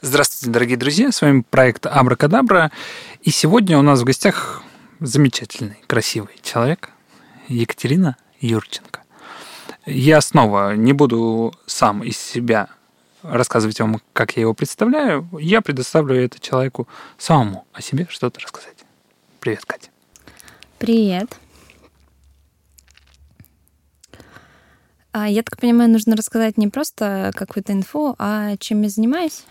Здравствуйте, дорогие друзья, с вами проект Абракадабра, и сегодня у нас в гостях замечательный, красивый человек Екатерина Юрченко. Я снова не буду сам из себя рассказывать вам, как я его представляю, я предоставлю это человеку самому о себе что-то рассказать. Привет, Катя. Привет. А я так понимаю, нужно рассказать не просто какую-то инфу, а чем я занимаюсь?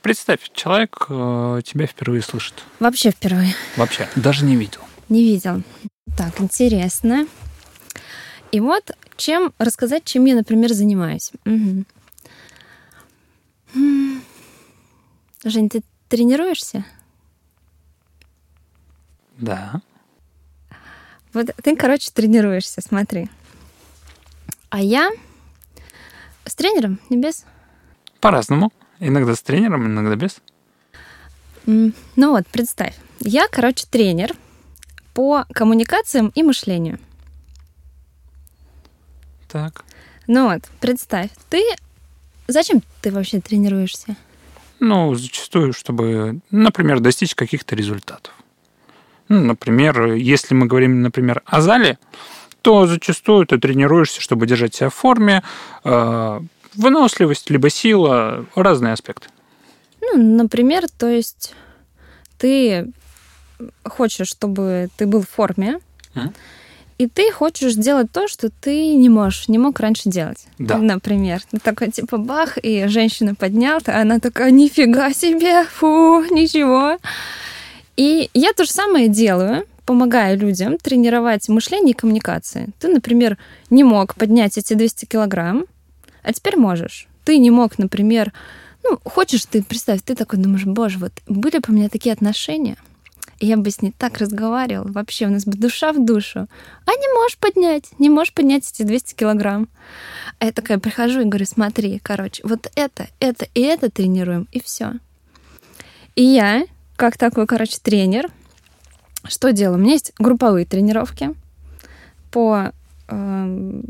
Представь, человек э, тебя впервые слышит. Вообще впервые. Вообще, даже не видел. Не видел. Так, интересно. И вот чем рассказать, чем я, например, занимаюсь. Угу. Жень, ты тренируешься? Да. Вот ты, короче, тренируешься, смотри. А я с тренером, не без? По-разному. Иногда с тренером, иногда без. Ну вот, представь. Я, короче, тренер по коммуникациям и мышлению. Так. Ну вот, представь, ты... Зачем ты вообще тренируешься? Ну, зачастую, чтобы, например, достичь каких-то результатов. Ну, например, если мы говорим, например, о зале, то зачастую ты тренируешься, чтобы держать себя в форме, э, выносливость, либо сила, разные аспекты. Ну, например, то есть ты хочешь, чтобы ты был в форме, mm. и ты хочешь сделать то, что ты не можешь, не мог раньше делать. Да. Например, такой типа бах, и женщина поднял, а она такая, нифига себе, фу, ничего. И я то же самое делаю, помогаю людям тренировать мышление и коммуникации. Ты, например, не мог поднять эти 200 килограмм, а теперь можешь. Ты не мог, например, ну, хочешь ты, представь, ты такой думаешь, боже, вот были бы у меня такие отношения, я бы с ней так разговаривал, вообще у нас бы душа в душу. А не можешь поднять, не можешь поднять эти 200 килограмм. А я такая прихожу и говорю, смотри, короче, вот это, это и это тренируем, и все. И я, как такой, короче, тренер, что делаю? У меня есть групповые тренировки по... Э,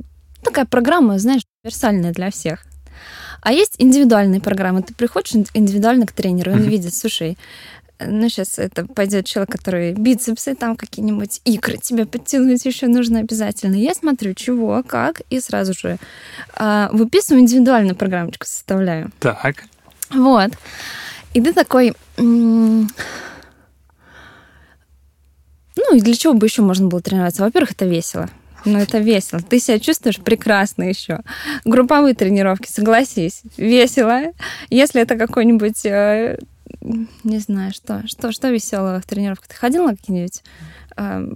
такая программа, знаешь, универсальная для всех. А есть индивидуальные программы. Ты приходишь индивидуально к тренеру, он видит, слушай, ну, сейчас это пойдет человек, который бицепсы, там какие-нибудь икры тебе подтянуть еще нужно обязательно. Я смотрю, чего, как, и сразу же э, выписываю индивидуальную программочку, составляю. Так. Вот. И ты такой... ну, и для чего бы еще можно было тренироваться? Во-первых, это весело. Ну, это весело. Ты себя чувствуешь прекрасно еще. Групповые тренировки, согласись, весело. Если это какой-нибудь э, не знаю, что, что, что веселого в тренировках. Ты ходил на какие-нибудь э,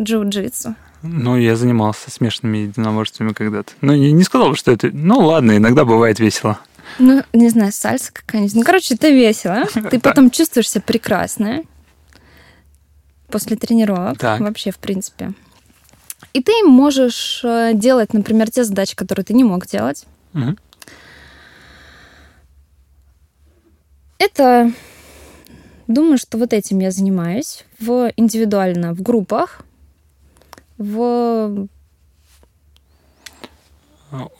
джиу-джитсу? Ну, я занимался смешанными единоборствами когда-то. Ну, не, не сказал бы, что это... Ну, ладно, иногда бывает весело. Ну, не знаю, сальса какая-нибудь. Ну, короче, это весело. Ты потом чувствуешь себя прекрасно после тренировок. Так. Вообще, в принципе. И ты можешь э, делать, например, те задачи, которые ты не мог делать. Угу. Это, думаю, что вот этим я занимаюсь в индивидуально, в группах, в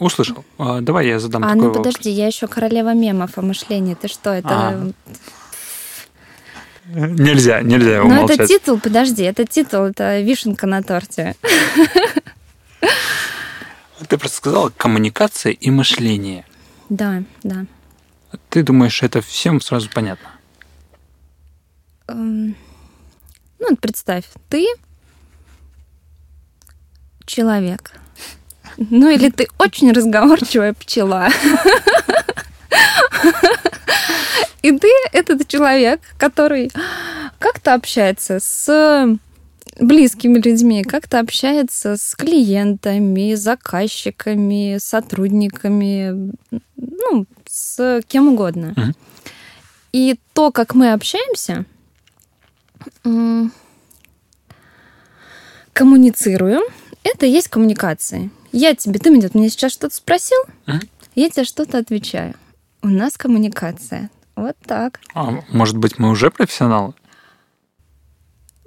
Услышал. А, давай я задам а, такой ну вопрос. подожди, я еще королева мемов о мышлении. Ты что, это... А. Нельзя, нельзя его Ну, молчать. это титул, подожди, это титул, это вишенка на торте. Ты просто сказала коммуникация и мышление. Да, да. Ты думаешь, это всем сразу понятно? Эм, Ну, представь, ты человек. Ну, или ты очень разговорчивая пчела. И ты этот человек, который как-то общается с близкими людьми, как-то общается с клиентами, заказчиками, сотрудниками, ну, с кем угодно. Мгм. И то, как мы общаемся, коммуницируем, это и есть коммуникации. Я тебе, ты меня, меня сейчас что-то спросил, Мгм. я тебе что-то отвечаю. У нас коммуникация. Вот так. А, может быть, мы уже профессионалы?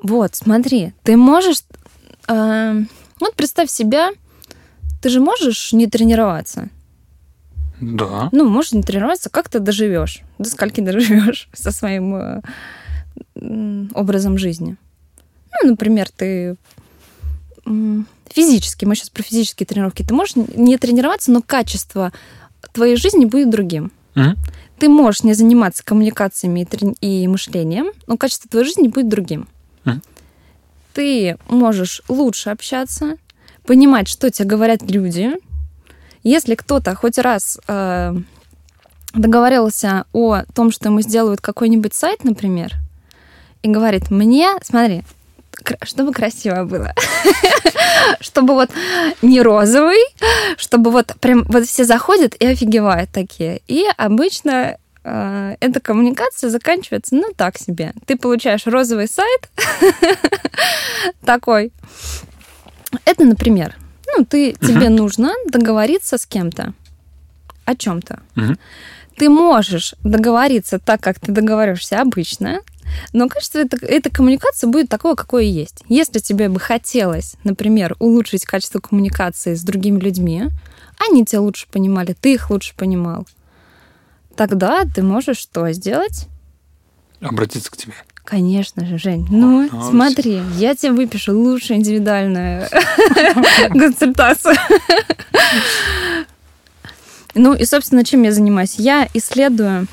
Вот, смотри, ты можешь... э, вот представь себя, ты же можешь не тренироваться. Да. Ну, можешь не тренироваться, как ты доживешь? До скольки доживешь со своим э, образом жизни? Ну, например, ты физически, мы сейчас про физические тренировки, ты можешь не тренироваться, но качество твоей жизни будет другим. Мгм. Ты можешь не заниматься коммуникациями и, трени- и мышлением, но качество твоей жизни будет другим. Мгм. Ты можешь лучше общаться, понимать, что тебе говорят люди. Если кто-то хоть раз э, договаривался о том, что ему сделают какой-нибудь сайт, например, и говорит, мне, смотри, чтобы красиво было, чтобы вот не розовый, чтобы вот прям вот все заходят и офигевают такие. И обычно э, эта коммуникация заканчивается, ну, так себе. Ты получаешь розовый сайт такой. Это, например, ну, ты, тебе нужно договориться с кем-то о чем-то. Ты можешь договориться так, как ты договариваешься обычно, но качество это- этой коммуникации будет такое, какое есть. Если тебе бы хотелось, например, улучшить качество коммуникации с другими людьми, они тебя лучше понимали, ты их лучше понимал, тогда ты можешь что сделать? Обратиться к тебе. Конечно же, Жень. Ну, ну, смотри, я тебе выпишу лучшую индивидуальную консультацию. Ну и, собственно, чем я занимаюсь? Я исследую,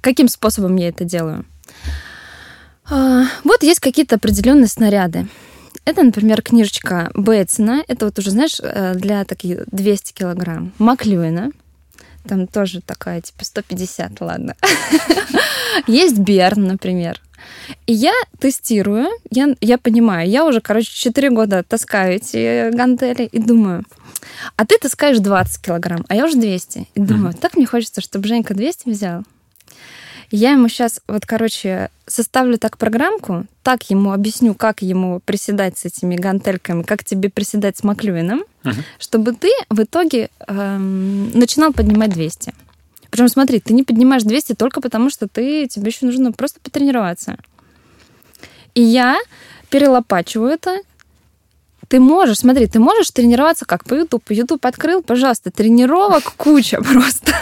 каким способом я это делаю. А, Вот есть какие-то определенные снаряды. Это, например, книжечка Бетсона. Это вот уже, знаешь, э, для таких 200 килограмм. Маклюина. Там тоже такая, типа 150, ладно. Есть Берн, например. И я тестирую, я, я понимаю, я уже, короче, 4 года таскаю эти гантели и думаю, а ты таскаешь 20 килограмм, а я уже 200. И думаю, так мне хочется, чтобы Женька 200 взял. Я ему сейчас, вот, короче, составлю так программку, так ему объясню, как ему приседать с этими гантельками, как тебе приседать с Маклюином, Мгм. чтобы ты в итоге эм, начинал поднимать 200. Причем смотри, ты не поднимаешь 200 только потому, что ты, тебе еще нужно просто потренироваться. И я перелопачиваю это. Ты можешь, смотри, ты можешь тренироваться как по YouTube. YouTube открыл, пожалуйста, тренировок куча просто.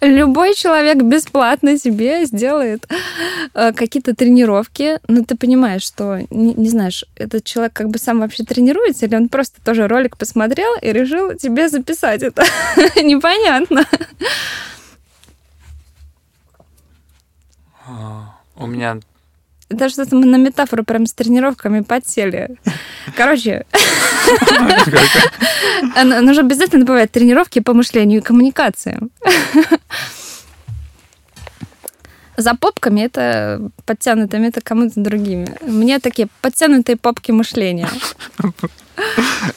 Любой человек бесплатно себе сделает э, какие-то тренировки, но ты понимаешь, что не, не знаешь, этот человек как бы сам вообще тренируется, или он просто тоже ролик посмотрел и решил тебе записать это. Непонятно. А, У меня Это что-то мы на метафору прям с тренировками подсели. Короче, нужно обязательно добавить тренировки по мышлению и коммуникации. За попками это подтянутыми, это кому-то другими. Меня такие подтянутые попки мышления.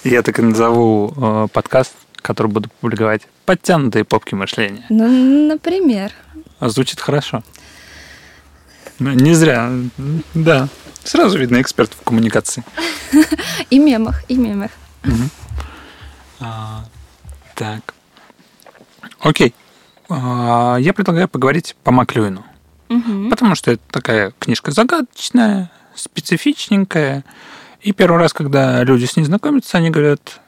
я так и назову э, подкаст, который буду публиковать. Подтянутые попки мышления. Ну, например. Звучит хорошо. Ну, Не зря. Да. Сразу видно эксперт в коммуникации. И мемах, и мемах. А, так. Окей. А, я предлагаю поговорить по Маклюину. Потому что это такая книжка загадочная, специфичненькая. И первый раз, когда люди с ней знакомятся, они говорят,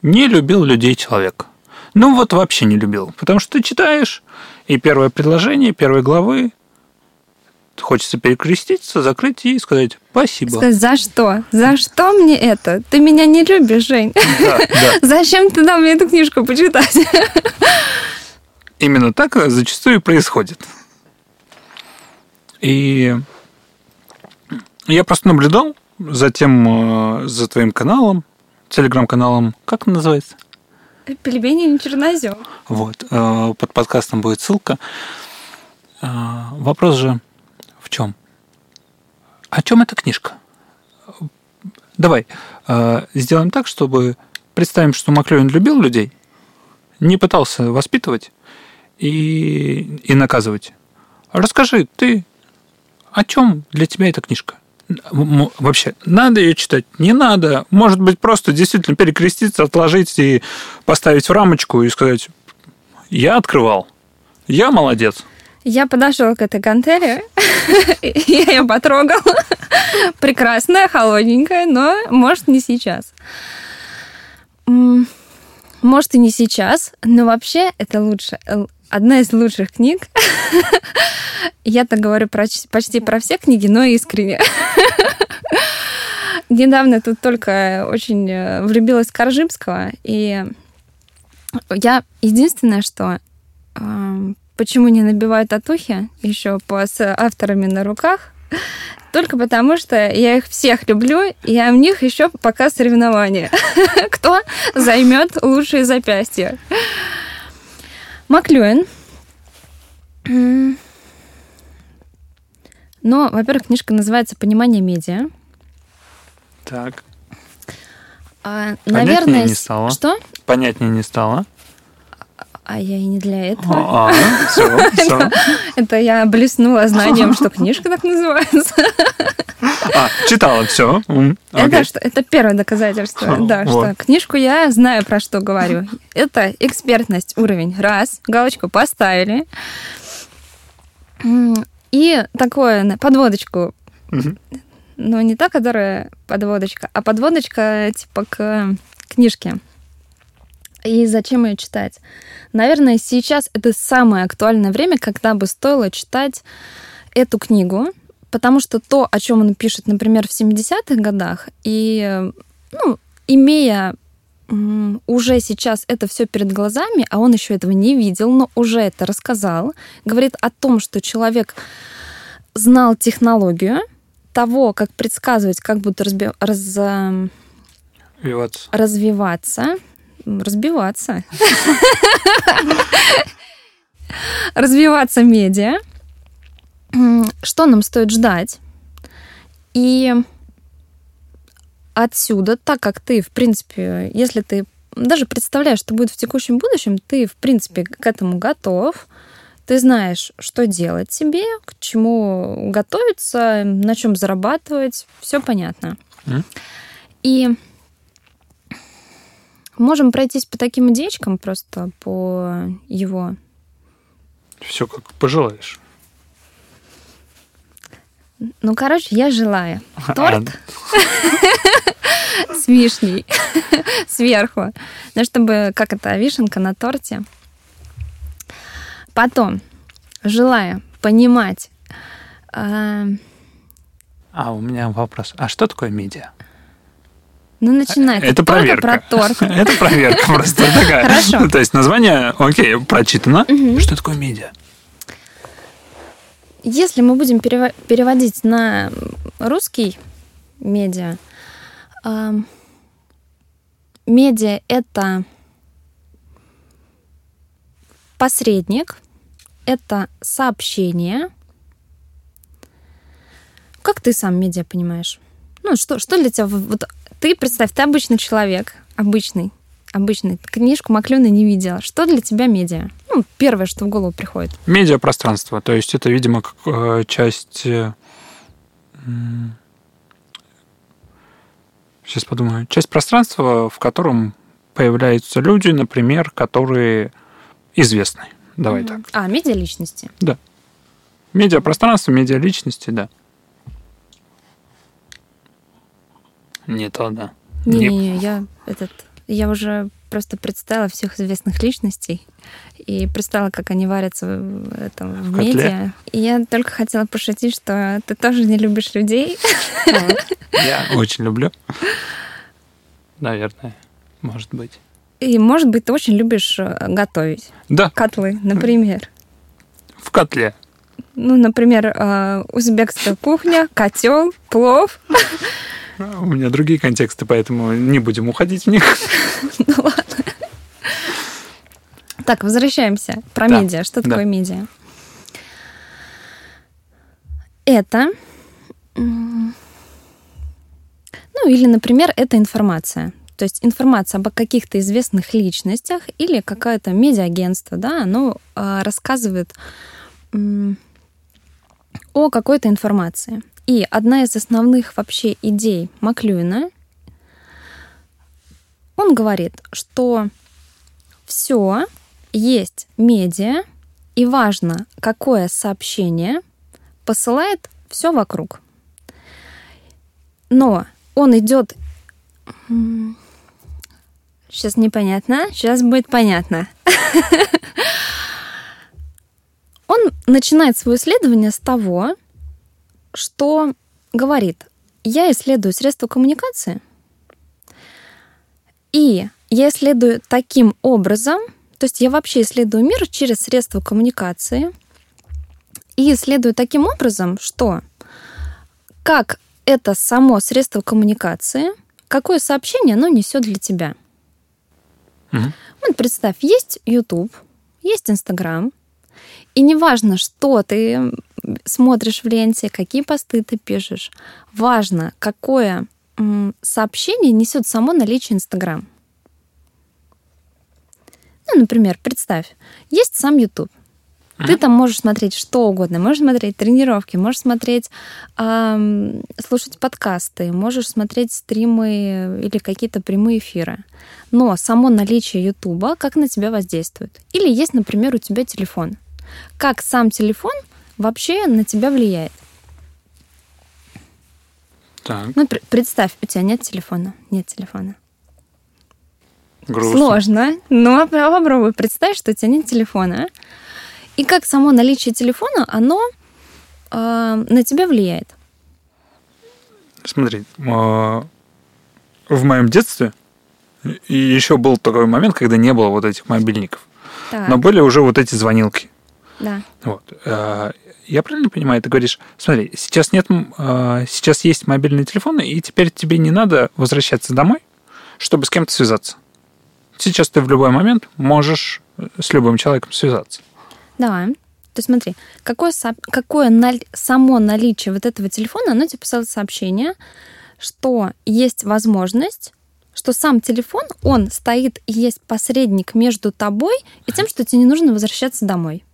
не любил людей человек. Ну вот вообще не любил. Потому что ты читаешь, и первое предложение первой главы хочется перекреститься, закрыть и сказать спасибо. Сказать, за что? За что мне это? Ты меня не любишь, Жень. Да, да. Зачем ты дал мне эту книжку почитать? Именно так зачастую и происходит. И я просто наблюдал за тем, э, за твоим каналом, телеграм-каналом, как он называется? Пельмени не чернозем. Вот, э, под подкастом будет ссылка. Э, Вопрос же чем? О чем эта книжка? Давай э, сделаем так, чтобы представим, что Маклюин любил людей, не пытался воспитывать и, и наказывать. Расскажи, ты о чем для тебя эта книжка? Вообще, надо ее читать? Не надо. Может быть, просто действительно перекреститься, отложить и поставить в рамочку и сказать, я открывал, я молодец. Я подошел к этой гантели, я ее потрогал. Прекрасная, холодненькая, но, может, не сейчас. Может, и не сейчас, но вообще это лучше. Л- Одна из лучших книг. Я так говорю почти про все книги, но искренне. Недавно тут только очень э, влюбилась в Коржибского, и я единственное, что э, почему не набиваю татухи еще по, с авторами на руках, только потому, что я их всех люблю, и у них еще пока соревнования. Кто займет лучшие запястья? Маклюэн. Но, во-первых, книжка называется «Понимание медиа». Так. А, Понятнее наверное, не стало. Что? Понятнее не стало. А я и не для этого. А, все, все. Это я блеснула знанием, что книжка так называется. А, читала, все. Это, что, это первое доказательство, да, что книжку я знаю, про что говорю. Это экспертность, уровень. Раз, галочку поставили. И такое, подводочку. Но не та, которая подводочка, а подводочка типа к книжке. И зачем ее читать? Наверное, сейчас это самое актуальное время, когда бы стоило читать эту книгу, потому что то, о чем он пишет, например, в 70-х годах, и, ну, имея уже сейчас это все перед глазами, а он еще этого не видел, но уже это рассказал, говорит о том, что человек знал технологию того, как предсказывать, как будут разби- раз- эм, развиваться, м, разбиваться, развиваться медиа, что нам стоит ждать. И отсюда, так как ты, в принципе, если ты даже представляешь, что будет в текущем будущем, ты, в принципе, к этому готов, ты знаешь, что делать себе, к чему готовиться, на чем зарабатывать, все понятно. Мгм. И можем пройтись по таким идеечкам, просто по его все как пожелаешь. Ну, короче, я желаю А, торт с вишней сверху. Ну, чтобы, как это, вишенка на торте. Потом, желаю понимать, а, А у меня вопрос. А что такое медиа? Ну, начинается Это проверка. про торт. Это проверка просто такая. Хорошо. Ну, То есть название, окей, прочитано. Что такое медиа? Если мы будем перево- переводить на русский медиа, медиа — это посредник, это сообщение. Как ты сам медиа понимаешь? Ну, что, что для тебя... Вот ты представь, ты обычный человек, обычный, обычный. Книжку Маклюна не видела. Что для тебя медиа? Ну, первое, что в голову приходит. Медиапространство. То есть это, видимо, как э, часть... Сейчас подумаю. Часть пространства, в котором появляются люди, например, которые известны. Давай так. А, медиа личности. Медиапространство, медиаличности, да. Не то, да. Не- Не-не-не, я этот, я уже просто представила всех известных личностей и представила, как они варятся в, этом, в В котле? медиа. И я только хотела пошутить, что ты тоже не любишь людей. Я очень люблю. Наверное, может быть. И, может быть, ты очень любишь э, готовить. Да, Котлы, например. в котле. Ну, например, э, узбекская кухня, котел, плов. А, У меня другие контексты, поэтому не будем уходить в них. Ну ладно. Так, возвращаемся. Про Да, медиа. Что да. такое медиа? Это... Ну, или, например, это информация. То есть информация об каких-то известных личностях или какое-то медиагентство, да, оно а, рассказывает о какой-то информации. И одна из основных вообще идей Маклюина, он говорит, что все есть медиа, и важно, какое сообщение посылает все вокруг. Но он идет... сейчас непонятно, сейчас будет понятно. Он начинает свое исследование с того, что говорит, я исследую средства коммуникации, и я исследую таким образом, то есть я вообще исследую мир через средства коммуникации, и исследую таким образом, что как это само средство коммуникации, какое сообщение оно несет для тебя. Мгм. Вот представь, есть YouTube, есть Instagram, и неважно, что ты смотришь в ленте, какие посты ты пишешь, важно, какое сообщение несет само наличие Инстаграм. Ну, например, представь, есть сам YouTube. Ты там можешь смотреть что угодно. Можешь смотреть тренировки, можешь смотреть, ам, слушать подкасты, можешь смотреть стримы или какие-то прямые эфиры. Но само наличие Ютуба как на тебя воздействует? Или есть, например, у тебя телефон. Как сам телефон вообще на тебя влияет? Так, Ну, пр- представь, у тебя нет телефона. Нет телефона. грустно. Сложно, но попробуй представь, что у тебя нет телефона. И как само наличие телефона, оно э, на тебя влияет. Смотри, э, в моем детстве еще был такой момент, когда не было вот этих мобильников. Так, Но были уже вот эти звонилки. да. Вот. Э, Я правильно понимаю, ты говоришь, смотри, сейчас нет, э, сейчас есть мобильные телефоны, и теперь тебе не надо возвращаться домой, чтобы с кем-то связаться. Сейчас ты в любой момент можешь с любым человеком связаться. Да. То есть смотри, какое, какое само наличие вот этого телефона, оно тебе посылает сообщение, что есть возможность, что сам телефон, он стоит и есть посредник между тобой и тем, что тебе не нужно возвращаться домой.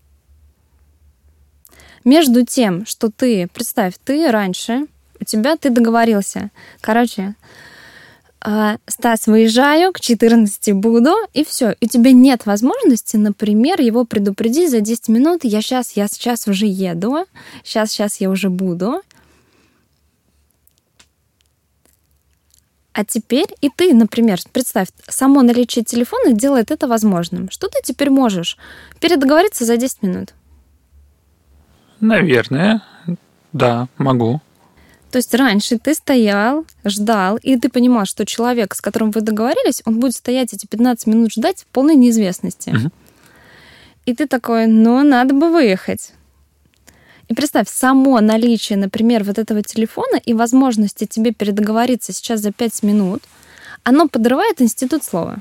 Между тем, что ты, представь, ты раньше, у тебя ты договорился. Короче, а, Стас, выезжаю, к 14 буду, и все. И у тебя нет возможности, например, его предупредить за 10 минут, я сейчас, я сейчас уже еду, сейчас, сейчас я уже буду. А теперь и ты, например, представь, само наличие телефона делает это возможным. Что ты теперь можешь? Передоговориться за 10 минут. Наверное, да, могу. То есть раньше ты стоял, ждал, и ты понимал, что человек, с которым вы договорились, он будет стоять эти 15 минут ждать в полной неизвестности. Мгм. И ты такой, ну, надо бы выехать. И представь, само наличие, например, вот этого телефона и возможности тебе передоговориться сейчас за 5 минут, оно подрывает институт слова.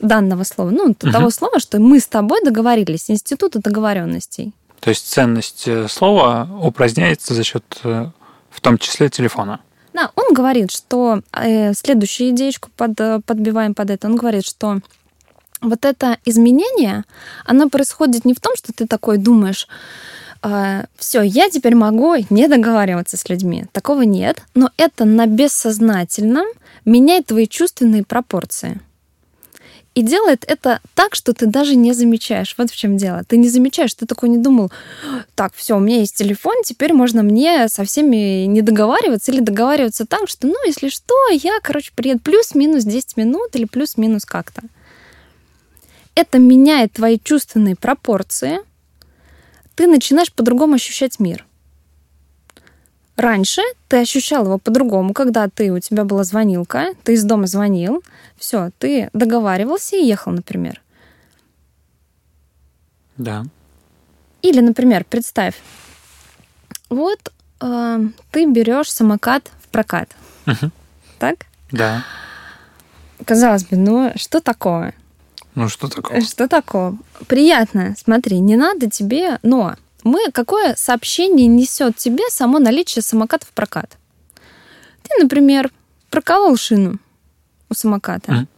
Данного слова. Ну, Мгм. того слова, что мы с тобой договорились, института договоренностей. То есть ценность э, слова упраздняется за счет, э, в том числе, телефона. Да, он говорит, что э, следующую идеечку под, э, подбиваем под это. Он говорит, что вот это изменение, оно происходит не в том, что ты такой думаешь, все, я теперь могу не договариваться с людьми. Такого нет, но это на бессознательном меняет твои чувственные пропорции. И делает это так, что ты даже не замечаешь. Вот в чем дело. Ты не замечаешь, ты такой не думал, так, все, у меня есть телефон, теперь можно мне со всеми не договариваться или договариваться так, что, ну, если что, я, короче, приеду плюс-минус 10 минут или плюс-минус как-то. Это меняет твои чувственные пропорции. Ты начинаешь по-другому ощущать мир. Раньше ты ощущал его по-другому, когда ты, у тебя была звонилка, ты из дома звонил, все, ты договаривался и ехал, например. Да. Или, например, представь, вот э, ты берешь самокат в прокат, Мгм. так? Да. Казалось бы, ну что такое? Ну что такое? Что такое? Приятно, смотри, не надо тебе, но мы какое сообщение несет тебе само наличие самоката в прокат? Ты, например, проколол шину у самоката. Мгм.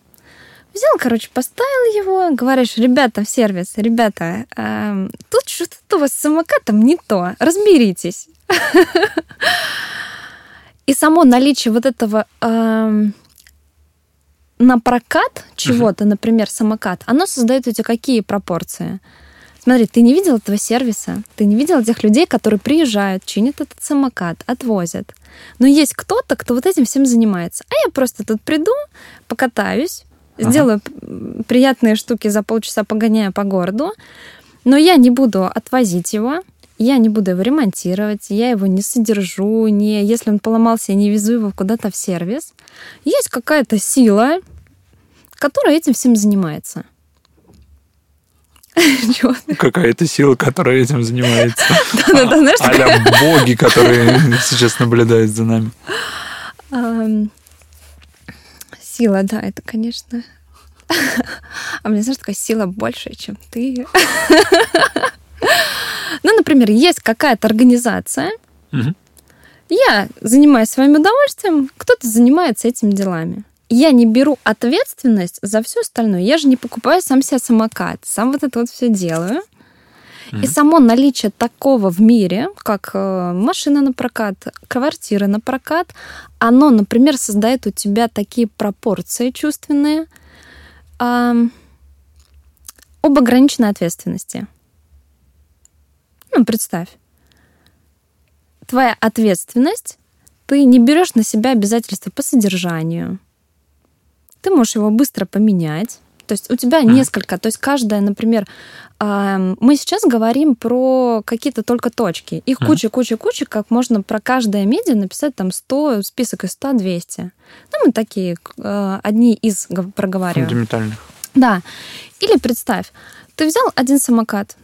Взял, короче, поставил его, говоришь, ребята в сервис, ребята, эм, тут что-то у вас с самокатом не то, разберитесь. И само наличие вот этого эм, на прокат чего-то, например, самокат, оно создает у тебя какие пропорции? Смотри, ты не видел этого сервиса, ты не видел тех людей, которые приезжают, чинят этот самокат, отвозят. Но есть кто-то, кто вот этим всем занимается. А я просто тут приду, покатаюсь, ага. сделаю приятные штуки за полчаса, погоняю по городу, но я не буду отвозить его, я не буду его ремонтировать, я его не содержу, не, если он поломался, я не везу его куда-то в сервис. Есть какая-то сила, которая этим всем занимается. Какая-то сила, которая этим занимается. Да-да-да, знаешь, а боги, которые сейчас наблюдают за нами. Сила, да, это, конечно. А мне, знаешь, такая сила больше, чем ты. Ну, например, есть какая-то организация, я занимаюсь своим удовольствием, кто-то занимается этими делами я не беру ответственность за все остальное. Я же не покупаю сам себе самокат, сам вот это вот все делаю. И само наличие такого в мире, как э, машина на прокат, квартира на прокат, оно, например, создает у тебя такие пропорции чувственные э, об ограниченной ответственности. Ну, представь. Твоя ответственность, ты не берешь на себя обязательства по содержанию, ты можешь его быстро поменять. То есть у тебя несколько, то есть каждая, например, мы сейчас говорим про какие-то только точки. Их куча, куча, куча, как можно про каждое медиа написать там 100, список из 100, 200. Ну, мы такие, а, одни из проговариваем. Фундаментальных. Да. Или представь, ты взял один самокат,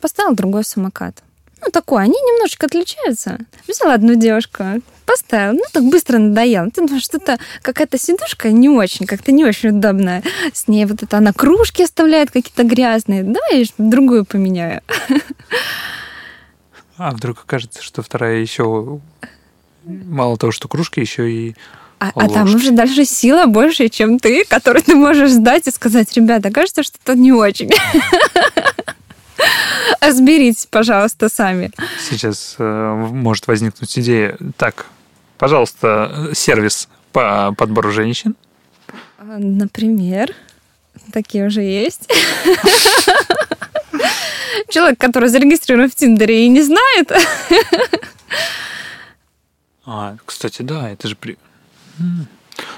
поставил другой самокат. Ну, такой, они немножечко отличаются. Взяла одну девушку, поставил, ну, так быстро надоел. Ты думаешь, что-то какая-то сидушка не очень, как-то не очень удобная. С ней вот это она кружки оставляет какие-то грязные. Давай я другую поменяю. А вдруг окажется, что вторая еще мало того, что кружки, еще и а, а там уже дальше сила больше, чем ты, которую ты можешь сдать и сказать, ребята, кажется, что это не очень. Разберитесь, пожалуйста, сами. Сейчас э, может возникнуть идея. Так, пожалуйста, сервис по подбору женщин. А, например, такие уже есть. Человек, который зарегистрирован в Тиндере и не знает. А, кстати, да, это же при...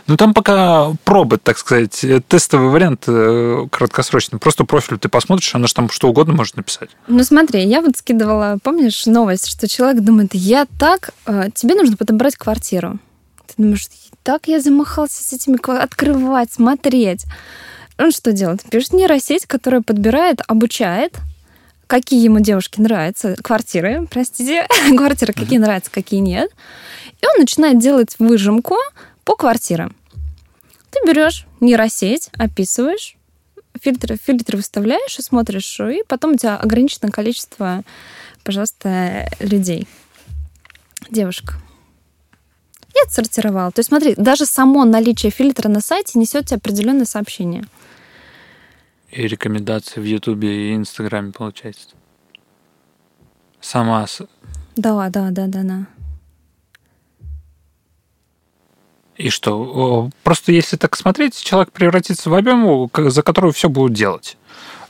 Ну, там пока пробы, так сказать, э, тестовый вариант э, краткосрочный. Просто профиль ты посмотришь, она же там что угодно может написать. Ну, смотри, я вот скидывала, помнишь, новость, что человек думает, я так, э, тебе нужно подобрать квартиру. Ты думаешь, так я замахался с этими, открывать, смотреть. Он что делает? Пишет нейросеть, которая подбирает, обучает, какие ему девушки нравятся, квартиры, простите, квартиры, какие нравятся, какие нет. И он начинает делать выжимку, по квартирам. Ты берешь нейросеть, описываешь, фильтры, фильтры выставляешь и смотришь, и потом у тебя ограниченное количество, пожалуйста, людей. Девушка. Я отсортировала. То есть смотри, даже само наличие фильтра на сайте несет тебе определенное сообщение. И рекомендации в Ютубе и Инстаграме, получается. Сама... Да, да, да, да, да. И что? Просто если так смотреть, человек превратится в объем, за которую все будут делать.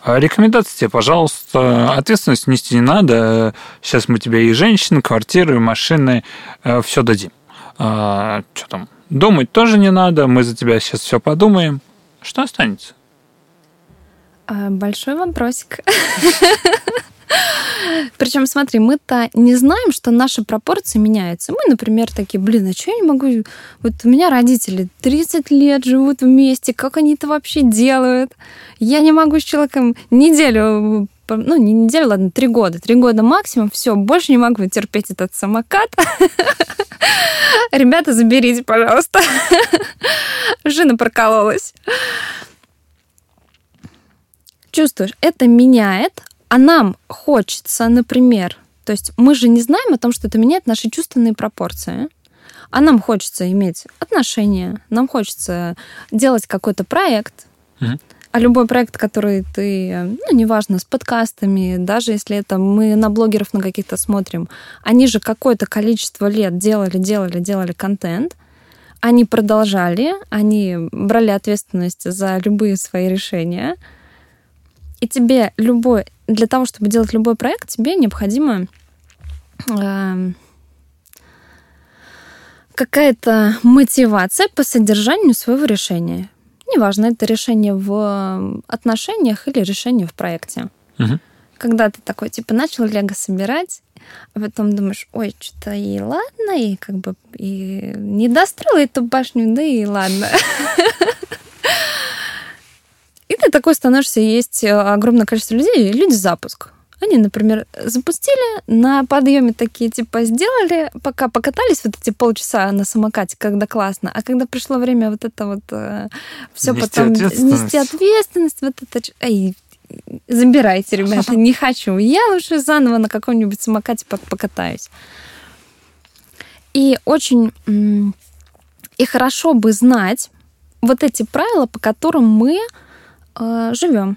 А рекомендации тебе, пожалуйста, ответственность нести не надо. Сейчас мы тебе и женщин, квартиры, машины, э, все дадим. А, что там? Думать тоже не надо, мы за тебя сейчас все подумаем. Что останется? А, большой вопросик. Причем, смотри, мы-то не знаем, что наши пропорции меняются. Мы, например, такие, блин, а что я не могу... Вот у меня родители 30 лет живут вместе, как они это вообще делают? Я не могу с человеком неделю ну, не неделю, ладно, три года. Три года максимум, все, больше не могу терпеть этот самокат. Ребята, заберите, пожалуйста. Жена прокололась. Чувствуешь, это меняет а нам хочется, например, то есть мы же не знаем о том, что это меняет наши чувственные пропорции. А нам хочется иметь отношения, нам хочется делать какой-то проект. mm А любой проект, который ты, ну, неважно, с подкастами, даже если это мы на блогеров на каких-то смотрим, они же какое-то количество лет делали, делали, делали контент, они продолжали, они брали ответственность за любые свои решения, И тебе любой, для того, чтобы делать любой проект, тебе необходимо э, какая-то мотивация по содержанию своего решения. Неважно, это решение в отношениях или решение в проекте. Мгм. Когда ты такой, типа, начал лего собирать, а потом думаешь, ой, что-то и ладно, и как бы и не достроила эту башню, да и ладно. И ты такой становишься, есть огромное количество людей, люди запуск. Они, например, запустили, на подъеме такие, типа, сделали, пока покатались вот эти полчаса на самокате, когда классно, а когда пришло время вот это вот все Нести потом ответственность. нести ответственность, вот это, эй, забирайте, ребята, не хочу. Я лучше заново на каком-нибудь самокате пок- покатаюсь. И очень и хорошо бы знать вот эти правила, по которым мы э, живем.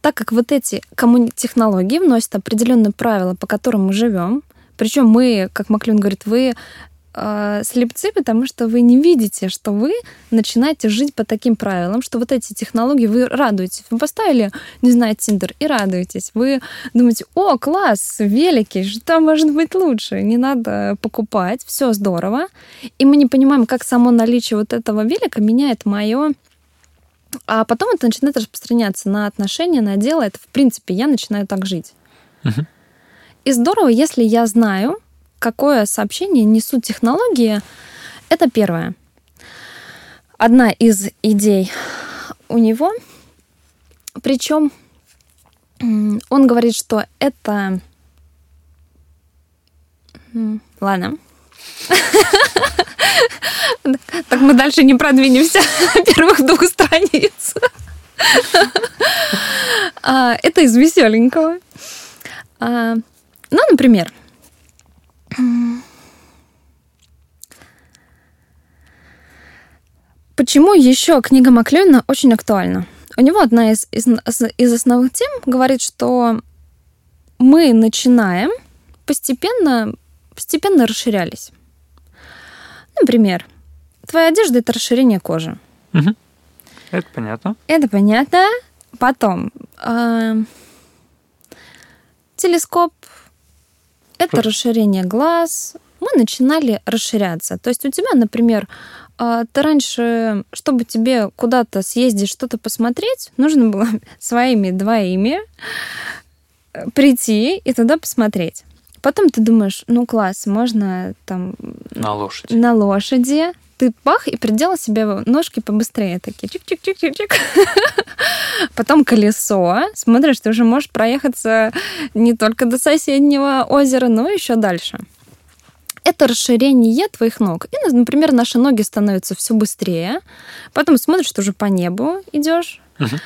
Так как вот эти коммуни- технологии вносят определенные правила, по которым мы живем, причем мы, как Маклюн говорит, вы э, слепцы, потому что вы не видите, что вы начинаете жить по таким правилам, что вот эти технологии вы радуетесь. Вы поставили, не знаю, Тиндер и радуетесь. Вы думаете, о, класс, велики, что может быть лучше? Не надо покупать, все здорово. И мы не понимаем, как само наличие вот этого велика меняет мое а потом это начинает распространяться на отношения, на дело. Это, в принципе, я начинаю так жить. Мгм. И здорово, если я знаю, какое сообщение несут технологии. Это первое. Одна из идей у него. Причем он говорит, что это... Ладно. Так мы дальше не продвинемся первых двух страниц. А, Это из веселенького. А, Ну, например, почему еще книга Маклюина очень актуальна? У него одна из, из, из основных тем говорит, что мы начинаем постепенно, постепенно расширялись. Например, твоя одежда это расширение кожи. Мгм. Это понятно. Это понятно. Потом э, телескоп это Что? расширение глаз. Мы начинали расширяться. То есть у тебя, например, э, ты раньше, чтобы тебе куда-то съездить, что-то посмотреть, нужно было своими двоими прийти и туда посмотреть. Потом ты думаешь, ну класс, можно там На лошади. на лошади. Ты пах и приделал себе ножки побыстрее такие. Чик-чик-чик-чик-чик. Потом колесо. Смотришь, ты уже можешь проехаться не только до соседнего озера, но еще дальше. Это расширение твоих ног. И, например, наши ноги становятся все быстрее. Потом смотришь, ты уже по небу идешь. Мгм.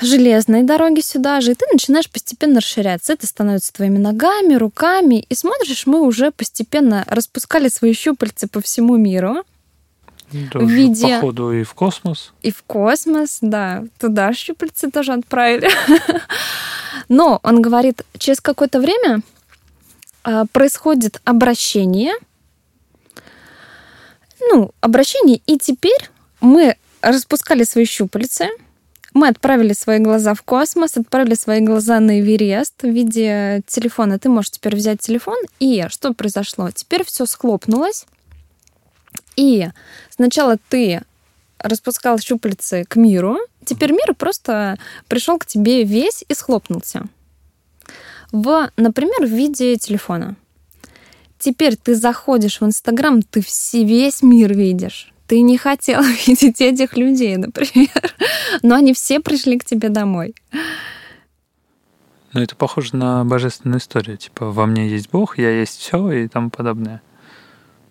Железной дороги сюда же, и ты начинаешь постепенно расширяться. Это становится твоими ногами, руками. И смотришь, мы уже постепенно распускали свои щупальца по всему миру. Тоже, виде- Походу и в космос. И в космос, да, туда щупальцы тоже отправили. Но он говорит, через какое-то время а, происходит обращение. Ну, обращение, и теперь мы распускали свои щупальцы, мы отправили свои глаза в космос, отправили свои глаза на Эверест в виде телефона. Ты можешь теперь взять телефон, и что произошло? Теперь все схлопнулось, и сначала ты распускал щупальцы к миру, теперь мир просто пришел к тебе весь и схлопнулся. В, например, в виде телефона. Теперь ты заходишь в Инстаграм, ты все, весь мир видишь. Ты не хотел видеть этих людей, например. Но они все пришли к тебе домой. Ну, это похоже на божественную историю. Типа, во мне есть Бог, я есть все и тому подобное.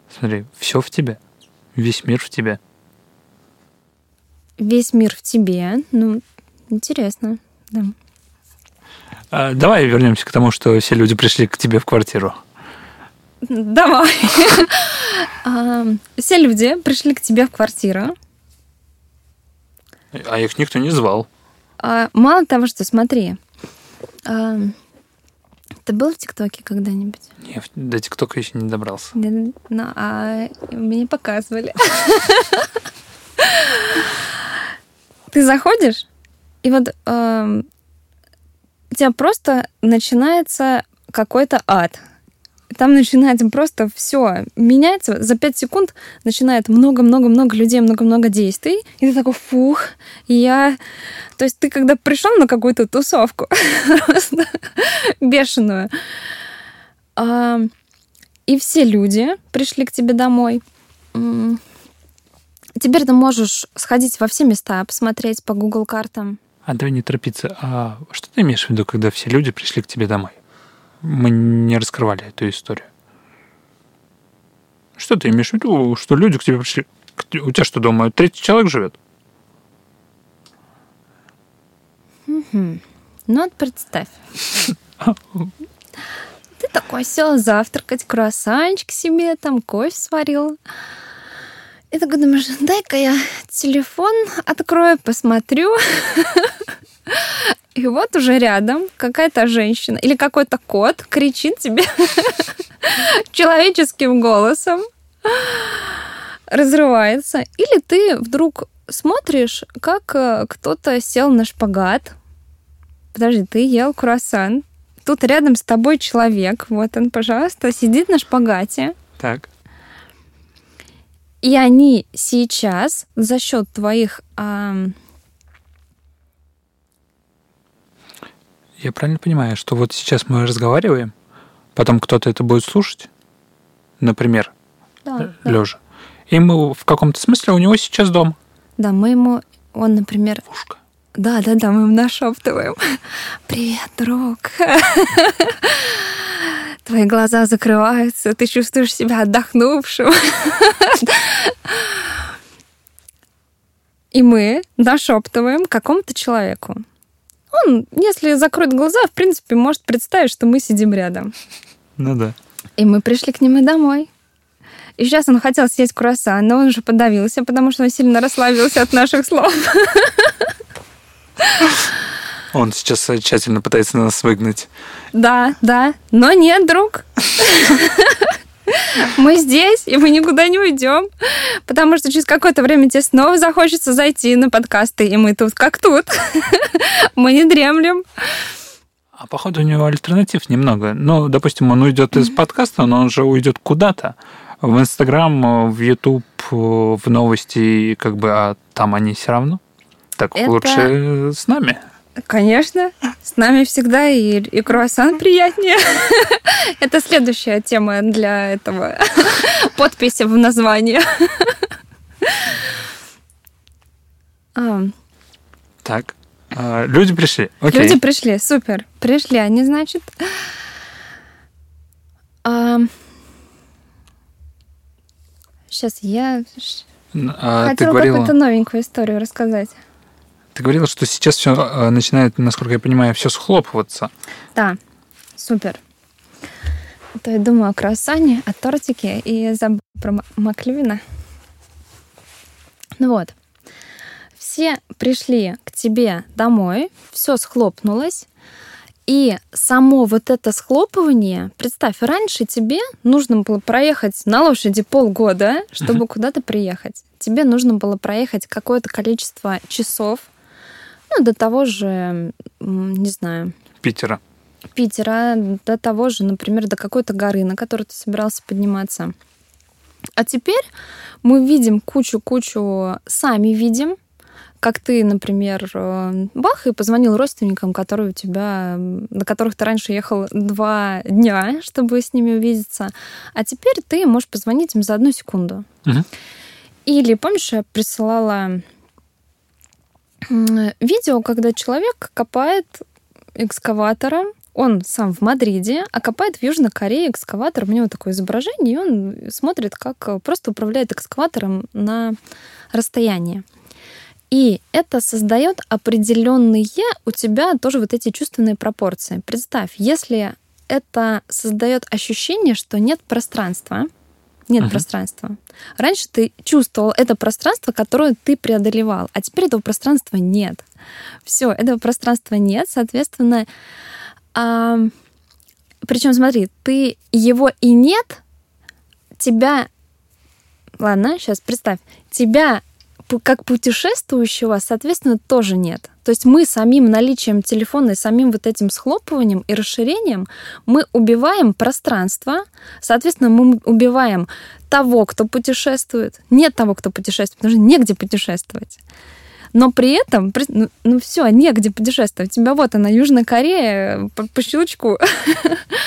Смотри, все в тебе. Весь мир в тебе. Весь мир в тебе. Ну, интересно. Да. А, давай вернемся к тому, что все люди пришли к тебе в квартиру. Давай. Все люди пришли к тебе в квартиру. А их никто не звал. А, Мало того, что, смотри, ты был в ТикТоке когда-нибудь? Не, до ТикТока еще не добрался. Ну, а мне показывали. Ты заходишь, И вот у тебя просто начинается какой-то ад. Там начинается просто все меняется. За пять секунд начинает много-много-много людей, много-много действий. И ты такой, фух, я... То есть ты когда пришел на какую-то тусовку, просто бешеную, и все люди пришли к тебе домой, Теперь ты можешь сходить во все места, посмотреть по Google картам. А давай не торопиться. А что ты имеешь в виду, когда все люди пришли к тебе домой? Мы не раскрывали эту историю. Что ты имеешь в виду, что люди к тебе пришли? У тебя что, дома третий человек живет? Угу. Ну вот представь. Ты такой сел завтракать, круассанчик себе, там кофе сварил. И такой думаешь, дай-ка я телефон открою, посмотрю. И вот уже рядом какая-то женщина или какой-то кот кричит тебе человеческим голосом, разрывается. Или ты вдруг смотришь, как э, кто-то сел на шпагат. Подожди, ты ел круассан. Тут рядом с тобой человек, вот он, пожалуйста, сидит на шпагате. Так. И они сейчас за счет твоих... А... Я правильно понимаю, что вот сейчас мы разговариваем, потом кто-то это будет слушать, например, да, лежа. Да. И мы в каком-то смысле у него сейчас дом. Да, мы ему, он, например... Ушко. Да, да, да, мы ему нашептываем. Привет, друг. твои глаза закрываются, ты чувствуешь себя отдохнувшим. И мы нашептываем какому-то человеку. Он, если закроет глаза, в принципе, может представить, что мы сидим рядом. Ну да. И мы пришли к нему домой. И сейчас он хотел съесть круассан, но он уже подавился, потому что он сильно расслабился от наших слов. Он сейчас тщательно пытается нас выгнать. Да, да. Но нет, друг. Мы здесь, и мы никуда не уйдем, потому что через какое-то время тебе снова захочется зайти на подкасты, и мы тут как тут. Мы не дремлем. А походу у него альтернатив немного. Ну, допустим, он уйдет из подкаста, но он же уйдет куда-то. В Инстаграм, в Ютуб, в новости, как бы, а там они все равно. Так Это... лучше с нами. Конечно, с нами всегда и, и круассан приятнее. Это следующая тема для этого подписи в названии. Так, а, люди пришли. Окей. Люди пришли, супер. Пришли они, значит. Сейчас я а, хотела какую-то новенькую историю рассказать. Ты говорила, что сейчас все э, начинает, насколько я понимаю, все схлопываться. Да, супер. То я думаю о круассане, о тортике и забыла про Маклювина. Ну вот. Все пришли к тебе домой, все схлопнулось, и само вот это схлопывание, представь, раньше тебе нужно было проехать на лошади полгода, чтобы куда-то приехать. Тебе нужно было проехать какое-то количество часов, ну, до того же, не знаю... Питера. Питера, до того же, например, до какой-то горы, на которую ты собирался подниматься. А теперь мы видим кучу-кучу, сами видим, как ты, например, э, бах, и позвонил родственникам, которые у тебя, на которых ты раньше ехал два дня, чтобы с ними увидеться, а теперь ты можешь позвонить им за одну секунду. Угу. Или, помнишь, я присылала видео, когда человек копает экскаватором, он сам в Мадриде, а копает в Южной Корее экскаватор. У него такое изображение, и он смотрит, как просто управляет экскаватором на расстоянии. И это создает определенные у тебя тоже вот эти чувственные пропорции. Представь, если это создает ощущение, что нет пространства, нет uh-huh. пространства. Раньше ты чувствовал это пространство, которое ты преодолевал, а теперь этого пространства нет. Все, этого пространства нет, соответственно. А, причем, смотри, ты его и нет, тебя. Ладно, сейчас представь, тебя как путешествующего, соответственно, тоже нет. То есть мы самим наличием телефона и самим вот этим схлопыванием и расширением мы убиваем пространство, соответственно, мы убиваем того, кто путешествует, нет того, кто путешествует, потому что негде путешествовать. Но при этом, ну, ну все, негде путешествовать. У тебя вот она, Южная Корея, по, по щелчку.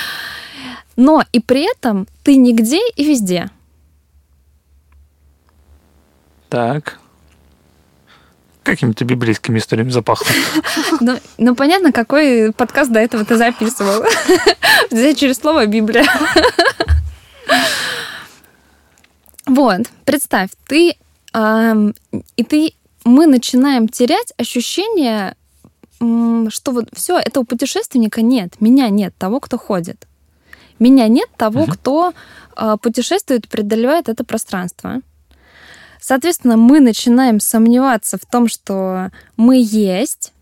Но и при этом ты нигде и везде. Так. Какими-то библейскими историями запахло. Ну, ну, понятно, какой подкаст до этого ты записывал. Через слово Библия. Вот, представь, ты и ты мы начинаем терять ощущение, что вот все, этого путешественника нет, меня нет, того, кто ходит. Меня нет того, угу. кто э, путешествует, преодолевает это пространство. Соответственно, мы начинаем сомневаться в том, что мы есть,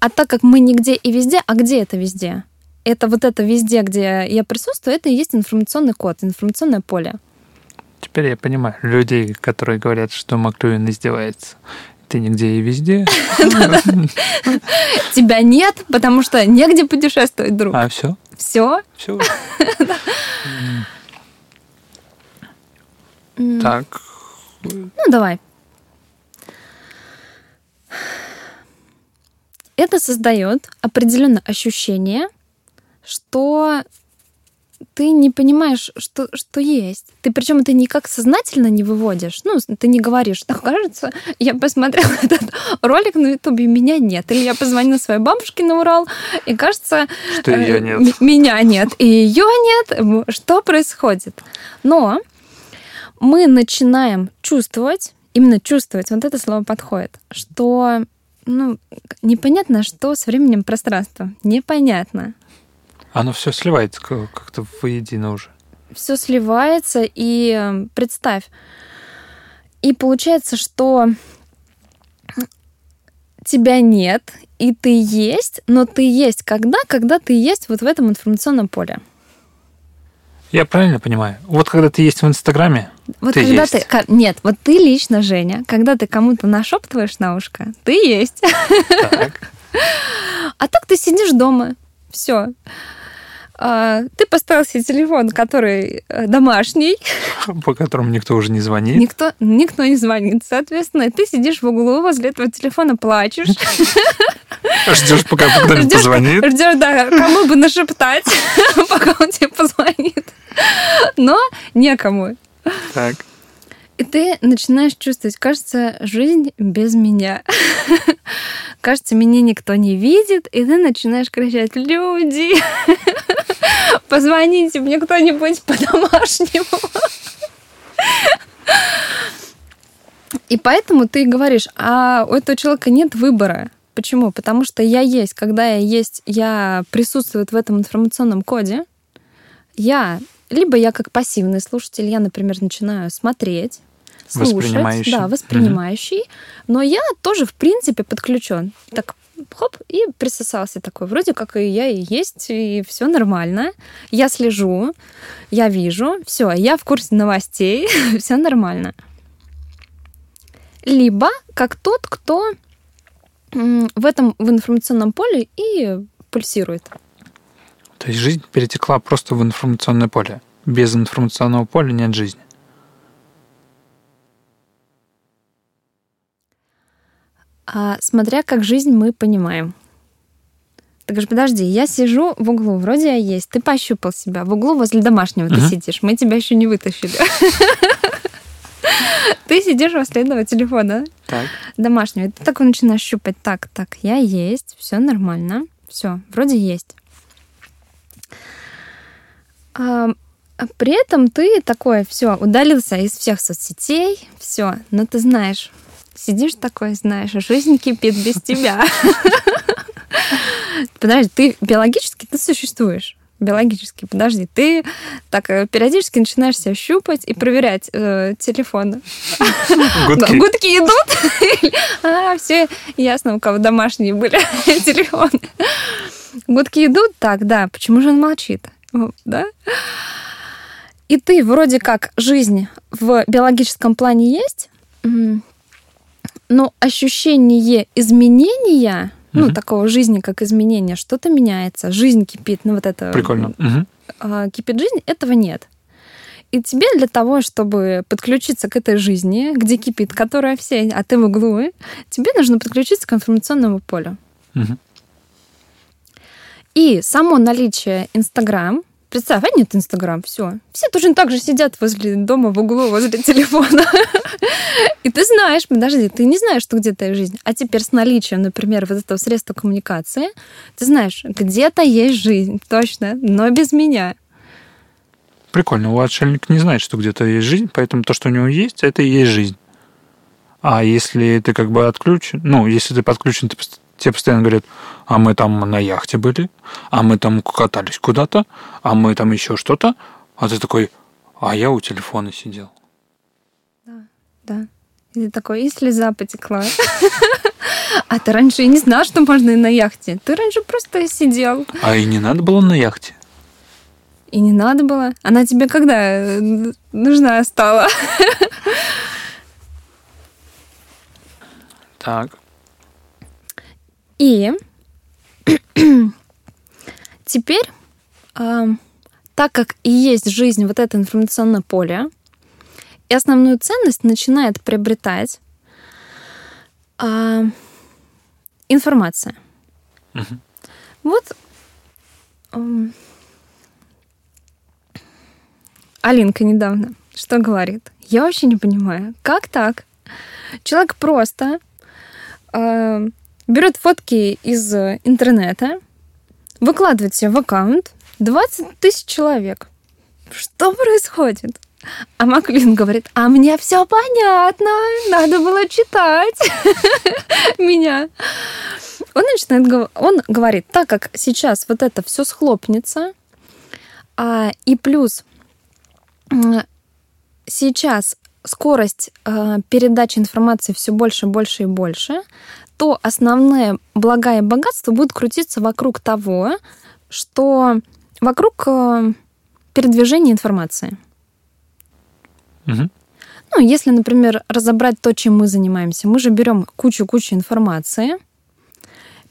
а так как мы нигде и везде, а где это везде? Это вот это везде, где я присутствую, это и есть информационный код, информационное поле. Теперь я понимаю людей, которые говорят, что Маклюин издевается. Ты нигде и везде. Тебя нет, потому что негде путешествовать, друг. А, все? Все? Все. Так. Ну, давай. Это создает определенное ощущение, что ты не понимаешь, что, что есть. Ты причем это никак сознательно не выводишь. Ну, ты не говоришь, так кажется, я посмотрела этот ролик на Ютубе, меня нет. Или я позвонила своей бабушке на Урал, и кажется, что ее э, нет. Меня нет, и ее нет. Что происходит? Но мы начинаем чувствовать, именно чувствовать, вот это слово подходит, что ну, непонятно, что с временем пространство. Непонятно. Оно все сливается как-то воедино уже. Все сливается, и эм, представь, и получается, что тебя нет, и ты есть, но ты есть когда? Когда ты есть вот в этом информационном поле. Я правильно понимаю? Вот когда ты есть в Инстаграме, вот ты когда есть. ты нет, вот ты лично, Женя, когда ты кому-то нашептываешь на ушко, ты есть. Так. А так ты сидишь дома, все. А, ты поставил себе телефон, который э, домашний. По которому никто уже не звонит. Никто, никто не звонит. Соответственно, ты сидишь в углу возле этого телефона, плачешь. Ждешь, пока кто-нибудь позвонит. Ждешь, да, кому бы нашептать, пока он тебе позвонит. Но некому. Так. И ты начинаешь чувствовать, кажется, жизнь без меня. кажется, меня никто не видит, и ты начинаешь кричать, люди, позвоните мне кто-нибудь по-домашнему. И поэтому ты говоришь, а у этого человека нет выбора. Почему? Потому что я есть. Когда я есть, я присутствую в этом информационном коде. Я либо я как пассивный слушатель, я, например, начинаю смотреть, слушать, воспринимающий. да, воспринимающий, угу. но я тоже в принципе подключен. Так хоп, и присосался такой. Вроде как и я и есть, и все нормально. Я слежу, я вижу, все, я в курсе новостей, все нормально. Либо как тот, кто в этом в информационном поле и пульсирует. То есть жизнь перетекла просто в информационное поле. Без информационного поля нет жизни. А, смотря как жизнь мы понимаем. Так же подожди, я сижу в углу, вроде я есть. Ты пощупал себя. В углу возле домашнего uh-huh. ты сидишь. Мы тебя еще не вытащили. Ты сидишь возле этого телефона так. домашнего. Ты такой начинаешь щупать. Так, так, я есть, все нормально. Все, вроде есть. А, а при этом ты такой, все, удалился из всех соцсетей, все, но ты знаешь, Сидишь такой, знаешь, жизнь кипит без тебя. Подожди, ты биологически ты существуешь биологически. Подожди, ты так э, периодически начинаешь себя щупать и проверять э, телефон. Гудки. Гудки идут. а, все ясно, у кого домашние были телефоны. Гудки идут, так, да, почему же он молчит? Да? И ты вроде как жизнь в биологическом плане есть, но ощущение изменения, угу. ну, такого жизни, как изменение, что-то меняется, жизнь кипит, ну, вот это... Прикольно. Угу. Кипит жизнь, этого нет. И тебе для того, чтобы подключиться к этой жизни, где кипит, которая все, а ты в углу, тебе нужно подключиться к информационному полю. Угу. И само наличие Инстаграм, представь, а нет Инстаграм, все. Все точно так же сидят возле дома в углу, возле телефона. И ты знаешь, подожди, ты не знаешь, что где-то есть жизнь. А теперь с наличием, например, вот этого средства коммуникации, ты знаешь, где-то есть жизнь, точно, но без меня. Прикольно. У отшельника не знает, что где-то есть жизнь, поэтому то, что у него есть, это и есть жизнь. А если ты как бы отключен, ну, если ты подключен, ты, тебе постоянно говорят, а мы там на яхте были, а мы там катались куда-то, а мы там еще что-то, а ты такой, а я у телефона сидел. Да, да. И ты такой, и слеза потекла. А ты раньше и не знал, что можно и на яхте. Ты раньше просто сидел. А и не надо было на яхте. И не надо было. Она тебе когда э, нужна стала? Так. И теперь, э, так как и есть жизнь вот это информационное поле, и основную ценность начинает приобретать э, информация. Угу. Вот э, Алинка недавно что говорит? Я вообще не понимаю, как так? Человек просто э, берет фотки из интернета, выкладывает себе в аккаунт 20 тысяч человек. Что происходит? А Маклин говорит, а мне все понятно, надо было читать меня. Он начинает, он говорит, так как сейчас вот это все схлопнется, а, и плюс сейчас скорость э, передачи информации все больше, больше и больше, то основные блага и богатства будут крутиться вокруг того, что вокруг э, передвижения информации. Угу. Ну, если, например, разобрать то, чем мы занимаемся, мы же берем кучу-кучу информации,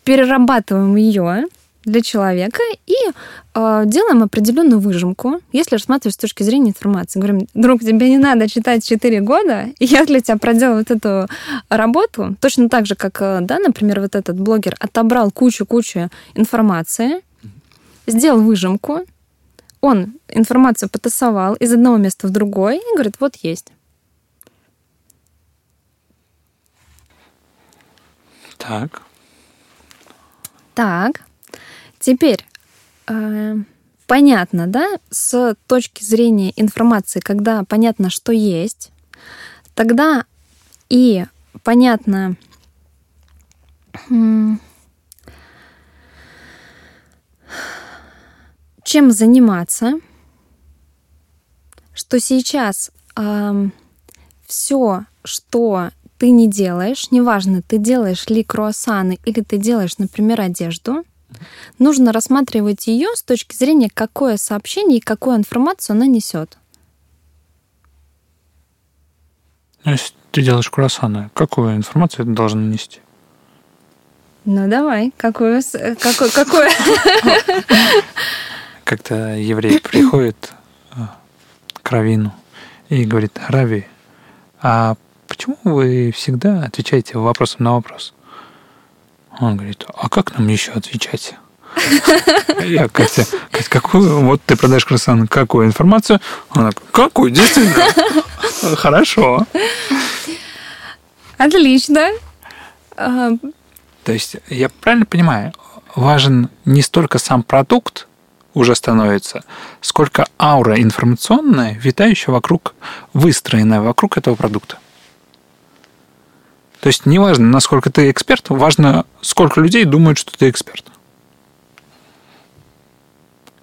перерабатываем ее, для человека и э, делаем определенную выжимку, если рассматривать с точки зрения информации. Говорим, друг, тебе не надо читать 4 года, и я для тебя проделал вот эту работу, точно так же, как, э, да, например, вот этот блогер отобрал кучу-кучу информации, сделал выжимку, он информацию потасовал из одного места в другое и говорит, вот есть. Так. Так. Теперь э, понятно, да, с точки зрения информации, когда понятно, что есть, тогда и понятно, чем заниматься, что сейчас э, все, что ты не делаешь, неважно, ты делаешь ли круассаны или ты делаешь, например, одежду, нужно рассматривать ее с точки зрения, какое сообщение и какую информацию она несет. Ну, если ты делаешь круассаны, какую информацию это должно нести? Ну, давай, какую... какую, какую? Как-то еврей приходит э, к Равину и говорит, Рави, а почему вы всегда отвечаете вопросом на вопрос? Он говорит, а как нам еще отвечать? Я, Катя, Катя, какую, вот ты продаешь круассан, какую информацию? Она, какую, действительно? Хорошо. Отлично. То есть, я правильно понимаю, важен не столько сам продукт уже становится, сколько аура информационная, витающая вокруг, выстроенная вокруг этого продукта. То есть неважно, насколько ты эксперт, важно, сколько людей думают, что ты эксперт.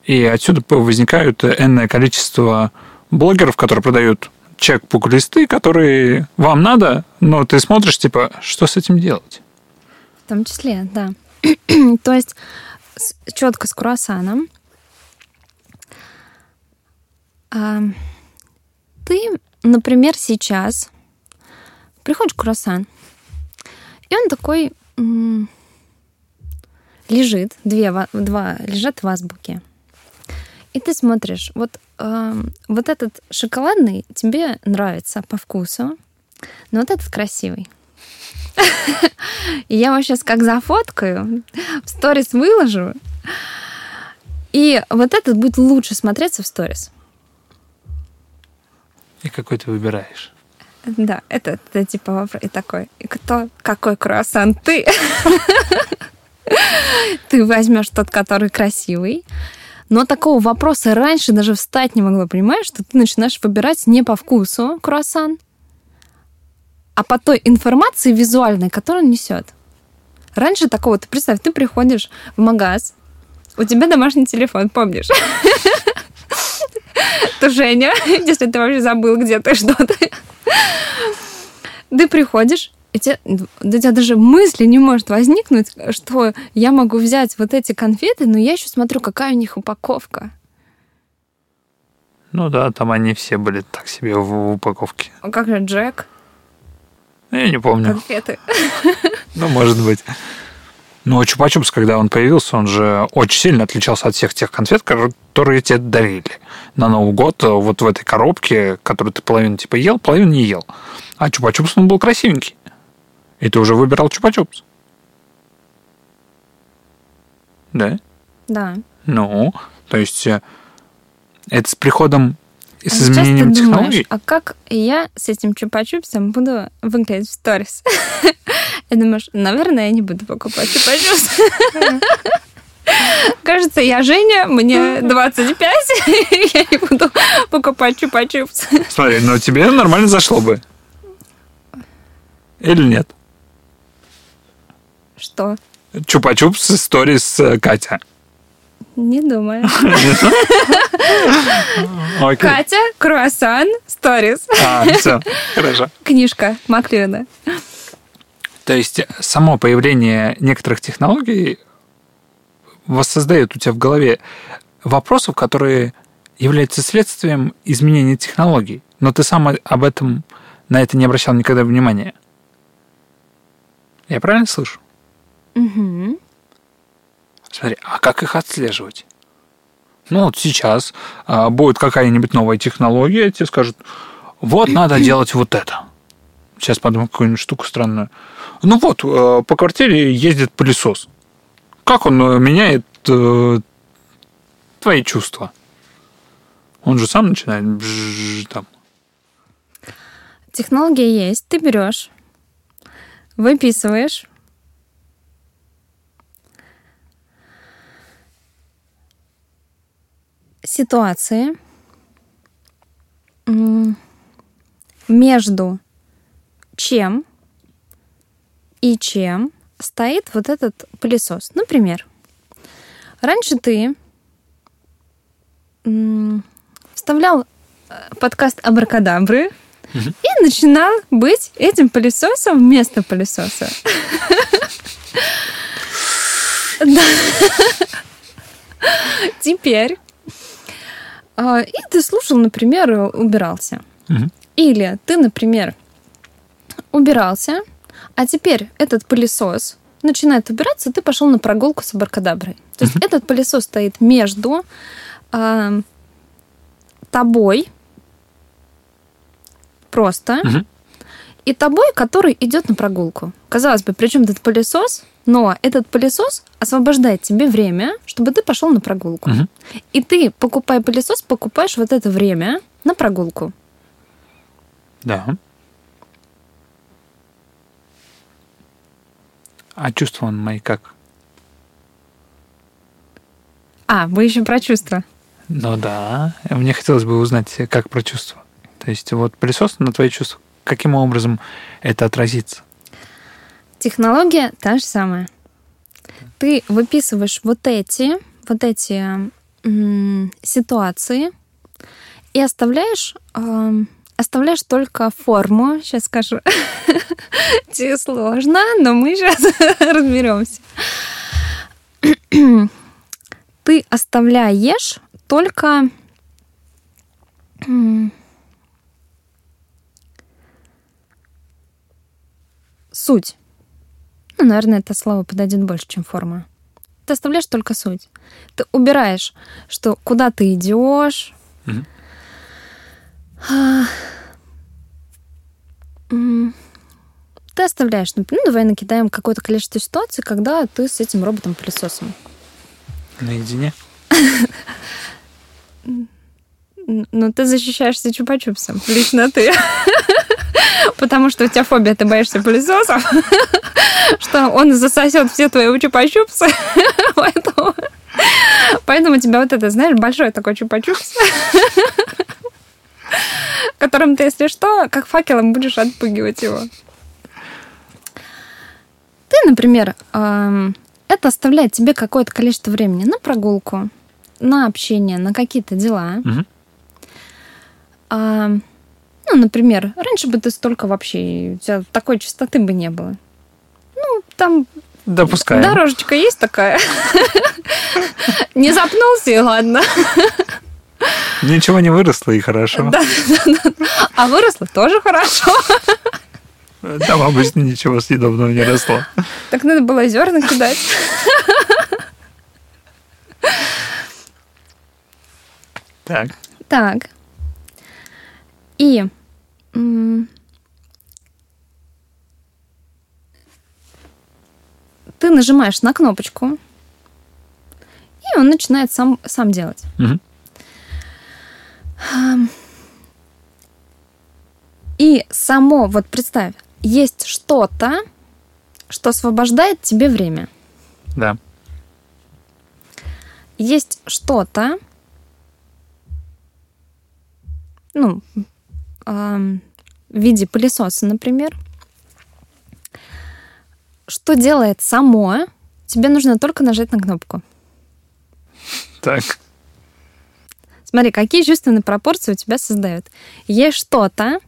И отсюда возникают энное количество блогеров, которые продают чек-пук-листы, которые вам надо, но ты смотришь, типа, что с этим делать? В том числе, да. То есть четко с круассаном а, ты, например, сейчас приходишь круассан, И он такой м, лежит, две, ва- два лежат в азбуке. И ты смотришь, вот, эм, вот этот шоколадный тебе нравится по вкусу, но вот этот красивый. И я его сейчас как зафоткаю, в сторис выложу, и вот этот будет лучше смотреться в сторис. И какой ты выбираешь? Да, это, это типа вопрос. И такой, и кто, какой круассан ты? Ты возьмешь тот, который красивый. Но такого вопроса раньше даже встать не могло, понимаешь, что ты начинаешь выбирать не по вкусу круассан, а по той информации визуальной, которую он несет. Раньше такого, ты представь, ты приходишь в магаз, у тебя домашний телефон, помнишь? Ты Женя, если ты вообще забыл, где ты что-то. Ты приходишь, и тебе, у тебя даже мысли не может возникнуть, что я могу взять вот эти конфеты, но я еще смотрю, какая у них упаковка. Ну да, там они все были так себе в, в упаковке. А как же Джек? Я не помню. Конфеты. Ну, может быть. Но Чупа-Чупс, когда он появился, он же очень сильно отличался от всех тех конфет, которые тебе дарили на Новый год вот в этой коробке, которую ты половину типа ел, половину не ел. А Чупа-Чупс, он был красивенький. И ты уже выбирал Чупа-Чупс. Да? Да. Ну, то есть э, это с приходом и А с сейчас ты изменением думаешь, технологий. а как я с этим чупа-чупсом буду выглядеть в сторис? И думаешь, наверное, я не буду покупать чупа-чупс. Кажется, я Женя, мне 25, я не буду покупать чупа-чупс. Смотри, но тебе нормально зашло бы. Или нет? Что? Чупа-чупс истории с э, Катя. Не думаю. Катя, круассан, сторис. А, все, хорошо. Книжка Маклюна. То есть само появление некоторых технологий воссоздает у тебя в голове вопросов, которые являются следствием изменения технологий. Но ты сам об этом, на это не обращал никогда внимания. Я правильно слышу? Мгм. Смотри, а как их отслеживать? Ну, вот сейчас а, будет какая-нибудь новая технология, тебе скажут, вот надо делать вот это. Сейчас подумаю какую-нибудь штуку странную. Ну вот, э, по квартире ездит пылесос. Как он э, меняет э, твои чувства? Он же сам начинает бжж, там. Технология есть. Ты берешь, выписываешь, ситуации между чем и чем стоит вот этот пылесос. Например, раньше ты вставлял э, подкаст Абракадабры и начинал быть этим пылесосом вместо пылесоса. Да. Теперь. А, И ты слушал, например, убирался. Мгм. Или ты, например, убирался, а теперь этот пылесос начинает убираться, ты пошел на прогулку с абракадаброй. То есть этот пылесос стоит между а, тобой просто Мгм. и тобой, который идет на прогулку. Казалось бы, причем этот пылесос, но этот пылесос освобождает тебе время, чтобы ты пошел на прогулку. Мгм. И ты, покупая пылесос, покупаешь вот это время на прогулку. Да. А чувства он мои как? А, вы еще про чувства. Ну да. Мне хотелось бы узнать, как про чувства. То есть вот пылесос на твои чувства, каким образом это отразится? Технология та же самая. Ты выписываешь вот эти, вот эти м, ситуации и оставляешь, эм, оставляешь только форму. Сейчас скажу. Тебе сложно, но мы сейчас разберемся. Ты оставляешь только суть. Ну, наверное, это слово подойдет больше, чем форма. Ты оставляешь только суть. Ты убираешь, что куда ты идешь. Мгм. А, Ты оставляешь, например, ну, давай накидаем какое-то количество ситуаций, когда ты с этим роботом-пылесосом. Наедине? Н- Ну, ты защищаешься чупа-чупсом. Лично ты. Потому что у тебя фобия, ты боишься пылесосов. Что он засосет все твои чупа-чупсы. Поэтому... Поэтому у тебя вот это, знаешь, большой такой чупа-чупс. Которым ты, если что, как факелом будешь отпугивать его. Ты, например, эм, это оставляет тебе какое-то количество времени на прогулку, на общение, на какие-то дела. А, ну, например, раньше бы ты столько вообще, у тебя такой чистоты бы не было. Ну, там Допускаем. дорожечка есть такая. Не запнулся, и ладно. Ничего не выросло, и хорошо. Да, да, да. А выросло тоже хорошо. Там обычно ничего съедобного не росло. Так надо было зерна кидать. Так. Так. И м, ты нажимаешь на кнопочку, и он начинает сам, сам делать. Ам. И само, вот представь, есть что-то, что освобождает тебе время. Да. Есть что-то, ну, ам, в виде пылесоса, например, что делает само, тебе нужно только нажать на кнопку. Так. Смотри, какие чувственные пропорции у тебя создают. Есть что-то,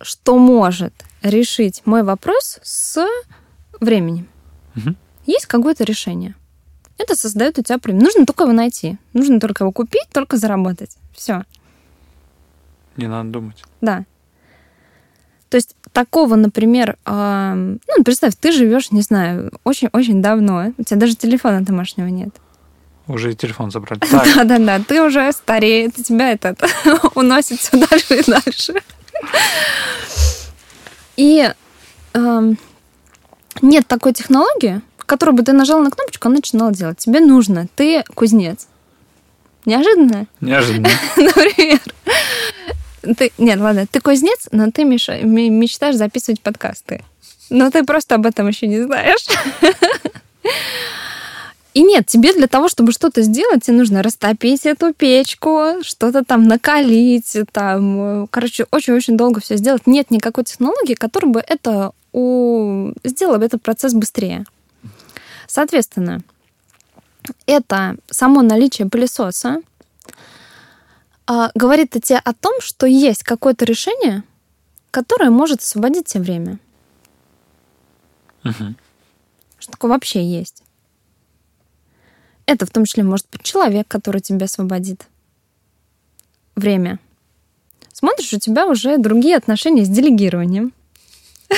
что может решить мой вопрос с временем. Мгм. Есть какое-то решение. Это создает у тебя время. Нужно только его найти. Нужно только его купить, только заработать. Все. Не надо думать. Да. То есть такого, например, ам, ну, представь, ты живешь, не знаю, очень-очень давно, у тебя даже телефона домашнего нет. Уже и телефон забрали. Да-да-да, ты уже стареет, и тебя этот уносит все дальше и дальше. И нет такой технологии, в которой бы ты нажал на кнопочку, она начинала делать. Тебе нужно, ты кузнец. Неожиданно, неожиданно. например. Ты, нет, ладно, ты кузнец, но ты меша- ме- мечтаешь записывать подкасты. Но ты просто об этом еще не знаешь. И нет, тебе для того, чтобы что-то сделать, тебе нужно растопить эту печку, что-то там накалить, там, э, короче, очень-очень долго все сделать. Нет никакой технологии, которая бы это у... сделала бы этот процесс быстрее. Соответственно, это само наличие пылесоса а, говорит о тебе о том, что есть какое-то решение, которое может освободить тебе время. Мгм. Что такое вообще есть. Это в том числе может быть человек, который тебя освободит. Время. Смотришь, у тебя уже другие отношения с делегированием.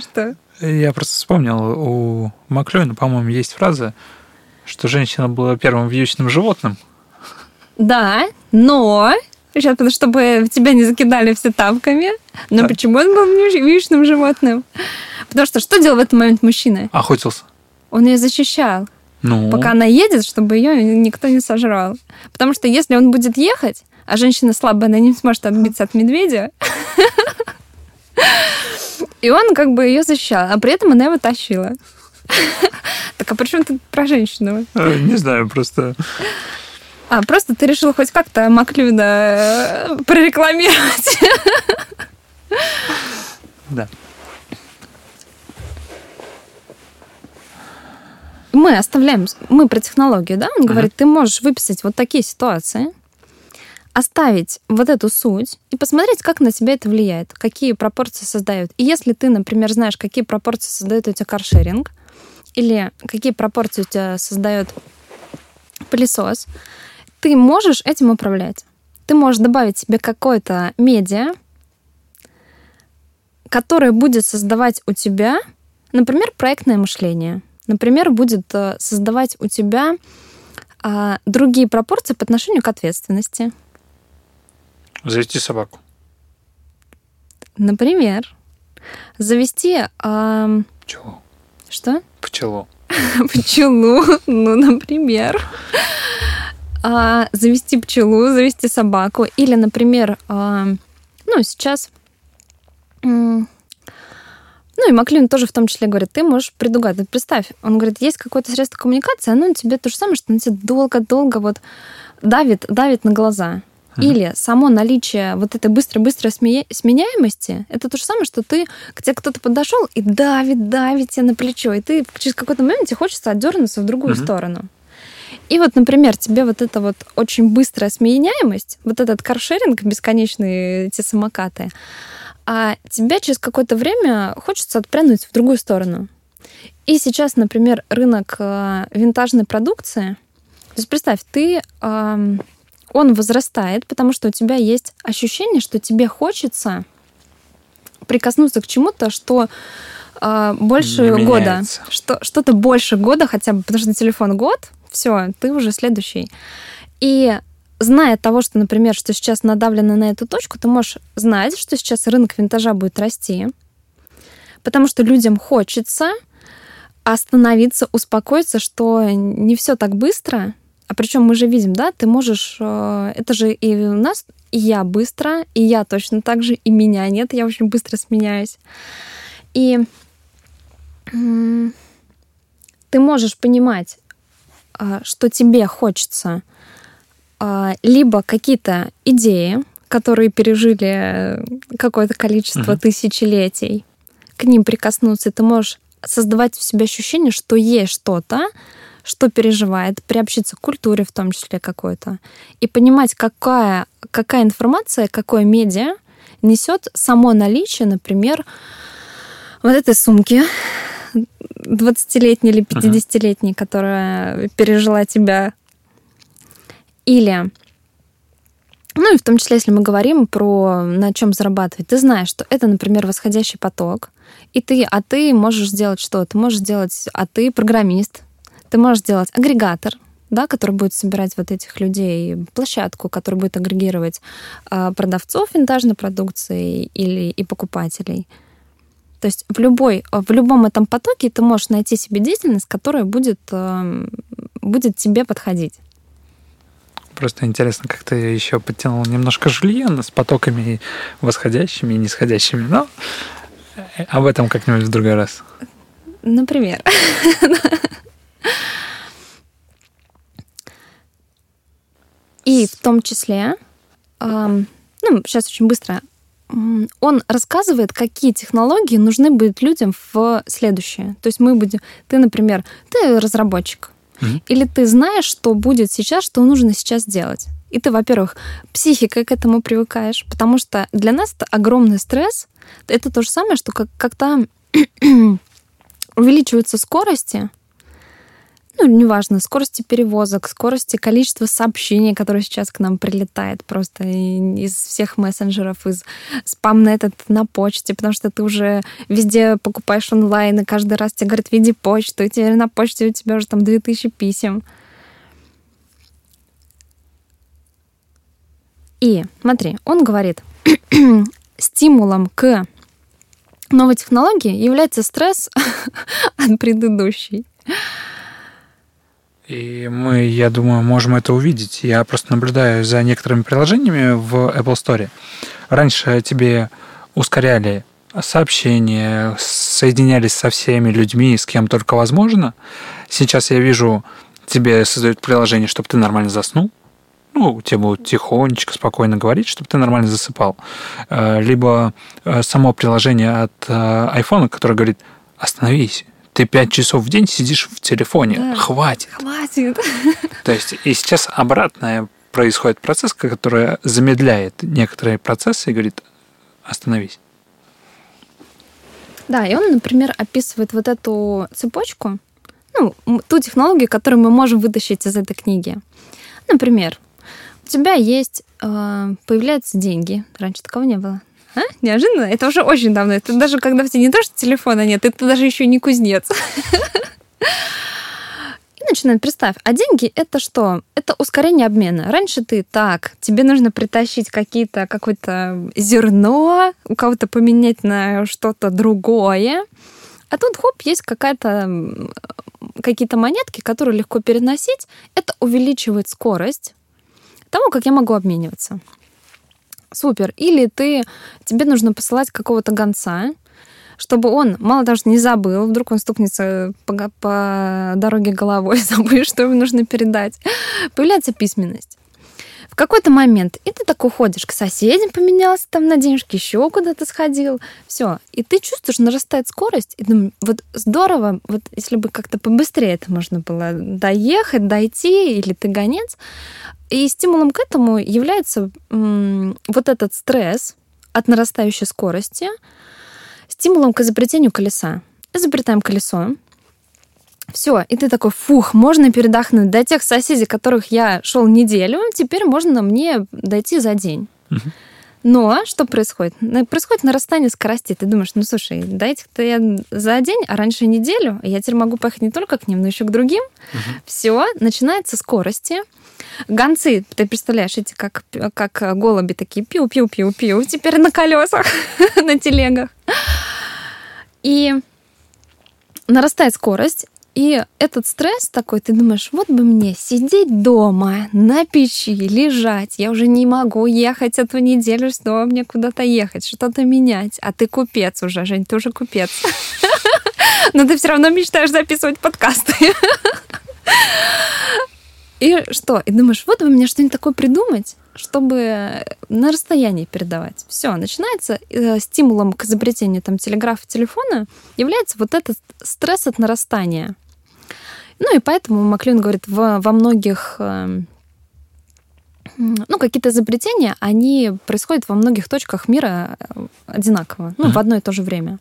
Что? Я просто вспомнил, у Маклюина, по-моему, есть фраза, что женщина была первым вьючным животным. Да, но сейчас, потому чтобы тебя не закидали все тапками. Но Так. почему он был вьючным животным? Потому что что делал в этот момент мужчина? Охотился. Он ее защищал. Ну, пока она едет, чтобы ее никто не сожрал. Потому что если он будет ехать, а женщина слабая, она не сможет отбиться от медведя. И он как бы ее защищал, а при этом она его тащила. Так а при чем тут про женщину? э, не знаю, просто... А, просто ты решила хоть как-то Маклюда э, прорекламировать. Да. Мы оставляем, мы про технологию, да? Он говорит, ты можешь выписать вот такие ситуации, оставить вот эту суть и посмотреть, как на тебя это влияет, какие пропорции создают. И если ты, например, знаешь, какие пропорции создает у тебя каршеринг, или какие пропорции у тебя создает пылесос, ты можешь этим управлять. ты можешь добавить себе какое-то медиа, которое будет создавать у тебя, например, проектное мышление. Например, будет э, создавать у тебя а, другие пропорции по отношению к ответственности. Завести собаку. Например, завести... А... Пчелу. Что? Пчелу. Пчелу, ну, например. А, завести пчелу, завести собаку. Или, например, а, ну, сейчас... Ну, и Маклин тоже в том числе говорит, ты можешь предугадывать. Представь, он говорит, есть какое-то средство коммуникации, оно тебе то же самое, что на тебе долго-долго вот давит, давит на глаза. Или само наличие вот этой быстрой-быстрой сменяемости, это то же самое, что ты, к тебе кто-то подошел и давит, давит тебе на плечо, и ты через какой-то момент тебе хочется отдернуться в другую uh-huh. сторону. И вот, например, тебе вот эта вот очень быстрая сменяемость, вот этот каршеринг, бесконечные эти самокаты, а тебя через какое-то время хочется отпрянуть в другую сторону. И сейчас, например, рынок э, винтажной продукции, то есть представь, ты он возрастает, потому что у тебя есть ощущение, что тебе хочется прикоснуться к чему-то, что э, больше года, что что-то больше года хотя бы, потому что телефон год, все, ты уже следующий. И зная того, что, например, что сейчас надавлено на эту точку, ты можешь знать, что сейчас рынок винтажа будет расти, потому что людям хочется остановиться, успокоиться, что не все так быстро, а причем мы же видим, да, ты можешь, э, это же и у нас, и я быстро, и я точно так же, и меня нет, я очень быстро сменяюсь. И ты можешь понимать, э, что тебе хочется э, либо какие-то идеи, которые пережили какое-то количество uh-huh. тысячелетий, к ним прикоснуться, ты можешь создавать в себе ощущение, что есть что-то, что переживает, приобщиться к культуре в том числе какой-то, и понимать, какая, какая информация, какое медиа несет само наличие, например, вот этой сумки 20-летней или 50-летней, uh-huh. которая пережила тебя. Или ну и в том числе, если мы говорим про на чем зарабатывать, ты знаешь, что это, например, восходящий поток, и ты, а ты можешь сделать что? Ты можешь сделать, а ты программист, ты можешь сделать агрегатор, да, который будет собирать вот этих людей, площадку, которая будет агрегировать э, продавцов винтажной продукции или и покупателей. То есть в, любой, в любом этом потоке ты можешь найти себе деятельность, которая будет, э, будет тебе подходить. Просто интересно, как ты еще подтянул немножко жульена с потоками восходящими и нисходящими, но об этом как-нибудь в другой раз. Например. И в том числе, ну, сейчас очень быстро, он рассказывает, какие технологии нужны будут людям в следующее. То есть мы будем, ты, например, ты разработчик, mm-hmm. или ты знаешь, что будет сейчас, что нужно сейчас делать. И ты, во-первых, психикой к этому привыкаешь, потому что для нас это огромный стресс. Это то же самое, что как, когда увеличиваются скорости, ну, неважно, скорости перевозок, скорости количества сообщений, которые сейчас к нам прилетает просто из всех мессенджеров, из спам на этот на почте, потому что ты уже везде покупаешь онлайн, и каждый раз тебе говорят, види почту, и теперь на почте у тебя уже там 2000 писем. И смотри, он говорит, стимулом к новой технологии является стресс от предыдущей. И мы, я думаю, можем это увидеть. Я просто наблюдаю за некоторыми приложениями в Apple Store. Раньше тебе ускоряли сообщения, соединялись со всеми людьми, с кем только возможно. Сейчас я вижу, тебе создают приложение, чтобы ты нормально заснул. Ну, тебе будут тихонечко, спокойно говорить, чтобы ты нормально засыпал. Э, либо э, само приложение от э, iPhone, которое говорит, остановись, ты пять часов в день сидишь в телефоне. Да. Хватит. Хватит. То есть и сейчас обратное происходит процесс, который замедляет некоторые процессы и говорит, остановись. Да, и он, например, описывает вот эту цепочку, ну, ту технологию, которую мы можем вытащить из этой книги. Например, у тебя есть, э, появляются деньги. Раньше такого не было. А? Неожиданно? Это уже очень давно. Это даже когда в тебе не то, что телефона нет, это даже еще не кузнец. И начинает, представь, а деньги это что? Это ускорение обмена. Раньше ты так, тебе нужно притащить какие-то, какое-то зерно, у кого-то поменять на что-то другое. А тут, хоп, есть какая-то какие-то монетки, которые легко переносить. Это увеличивает скорость того, как я могу обмениваться. Супер. Или ты, тебе нужно посылать какого-то гонца, чтобы он, мало того, что не забыл, вдруг он стукнется по, по дороге головой, забыл, что ему нужно передать. Появляется письменность в какой-то момент, и ты так уходишь к соседям, поменялся там на денежки, еще куда-то сходил, все. И ты чувствуешь, нарастает скорость, и думаю, вот здорово, вот если бы как-то побыстрее это можно было доехать, дойти, или ты гонец. И стимулом к этому является вот этот стресс от нарастающей скорости, стимулом к изобретению колеса. Изобретаем колесо, все, и ты такой, фух, можно передохнуть. До тех соседей, которых я шел неделю, теперь можно мне дойти за день. Но что происходит? Происходит нарастание скорости. Ты думаешь, ну слушай, дайте-то я за день, а раньше неделю, я теперь могу поехать не только к ним, но еще к другим. Угу. Все, начинается скорости. Гонцы, ты представляешь, эти как, как голуби такие, пиу-пиу-пиу-пиу, теперь на колесах, на телегах. И нарастает скорость, и этот стресс такой, ты думаешь, вот бы мне сидеть дома, на печи, лежать. Я уже не могу ехать эту неделю, снова мне куда-то ехать, что-то менять. А ты купец уже, Жень, ты уже купец. Но ты все равно мечтаешь записывать подкасты. И что? И думаешь, вот бы мне что-нибудь такое придумать, чтобы на расстоянии передавать. Все, начинается э, стимулом к изобретению там телеграфа, телефона является вот этот стресс от нарастания. Ну и поэтому Маклин говорит, в, во многих эм, ну, какие-то изобретения, они происходят во многих точках мира э, одинаково, ну, uh-huh. в одно и то же время.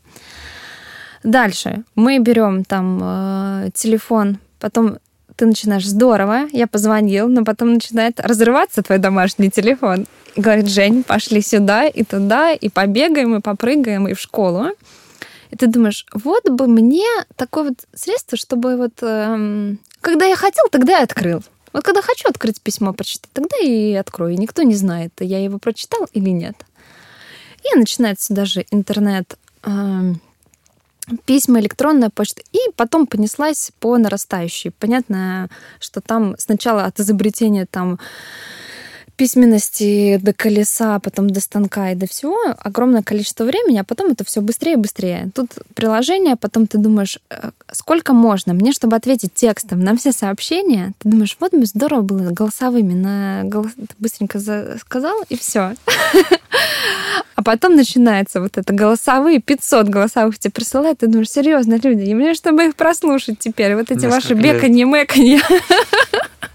Дальше мы берем там э, телефон, потом ты начинаешь здорово, я позвонил, но потом начинает разрываться твой домашний телефон. Говорит, Жень, пошли сюда и туда, и побегаем, и попрыгаем, и в школу. И ты думаешь, вот бы мне такое вот средство, чтобы вот эм, когда я хотел, тогда я открыл. Вот когда хочу открыть письмо, прочитать, тогда и открою. Никто не знает, я его прочитал или нет. И начинается даже интернет, э, письма, электронная почта. И потом понеслась по нарастающей. Понятно, что там сначала от изобретения там письменности до колеса, потом до станка и до всего огромное количество времени, а потом это все быстрее и быстрее. Тут приложение, потом ты думаешь, э, сколько можно мне, чтобы ответить текстом на все сообщения. Ты думаешь, вот бы здорово было голосовыми, на голос... ты быстренько сказал и все. А потом начинается вот это голосовые, 500 голосовых тебе присылают, ты думаешь, серьезно, люди, и мне, чтобы их прослушать теперь, вот эти ваши беканье-мэканье.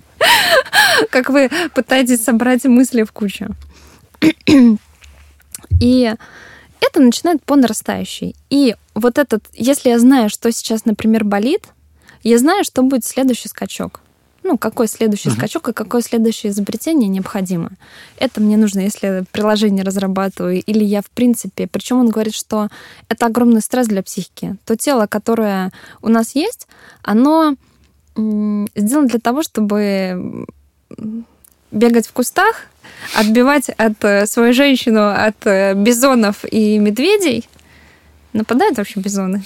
как вы пытаетесь собрать мысли в кучу. И это начинает по нарастающей. И вот этот, если я знаю, что сейчас, например, болит, я знаю, что будет следующий скачок. Ну, какой следующий uh-huh. скачок и какое следующее изобретение необходимо. Это мне нужно, если приложение разрабатываю, или я в принципе. Причем он говорит, что это огромный стресс для психики. То тело, которое у нас есть, оно сделано для того, чтобы бегать в кустах, отбивать от э, свою женщину от э, бизонов и медведей. Нападают вообще бизоны?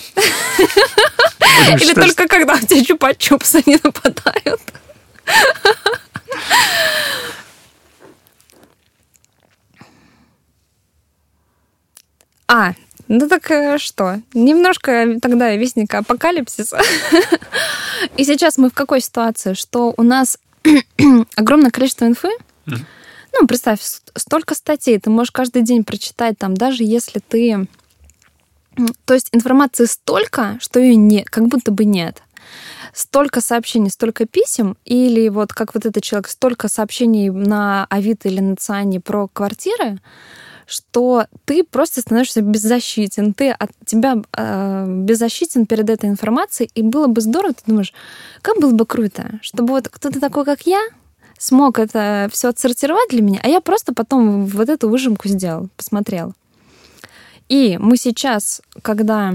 Или только когда у тебя чупа-чупс они нападают? А, ну так э, что? Немножко тогда вестника апокалипсиса. И сейчас мы в какой ситуации? Что у нас огромное количество инфы. Ну, представь, столько статей. Ты можешь каждый день прочитать там, даже если ты... То есть информации столько, что ее не, как будто бы нет столько сообщений, столько писем, или вот как вот этот человек, столько сообщений на Авито или на Циане про квартиры, что ты просто становишься беззащитен, ты от тебя э, беззащитен перед этой информацией, и было бы здорово, ты думаешь, как было бы круто, чтобы вот кто-то такой, как я, смог это все отсортировать для меня, а я просто потом вот эту выжимку сделал, посмотрел. И мы сейчас, когда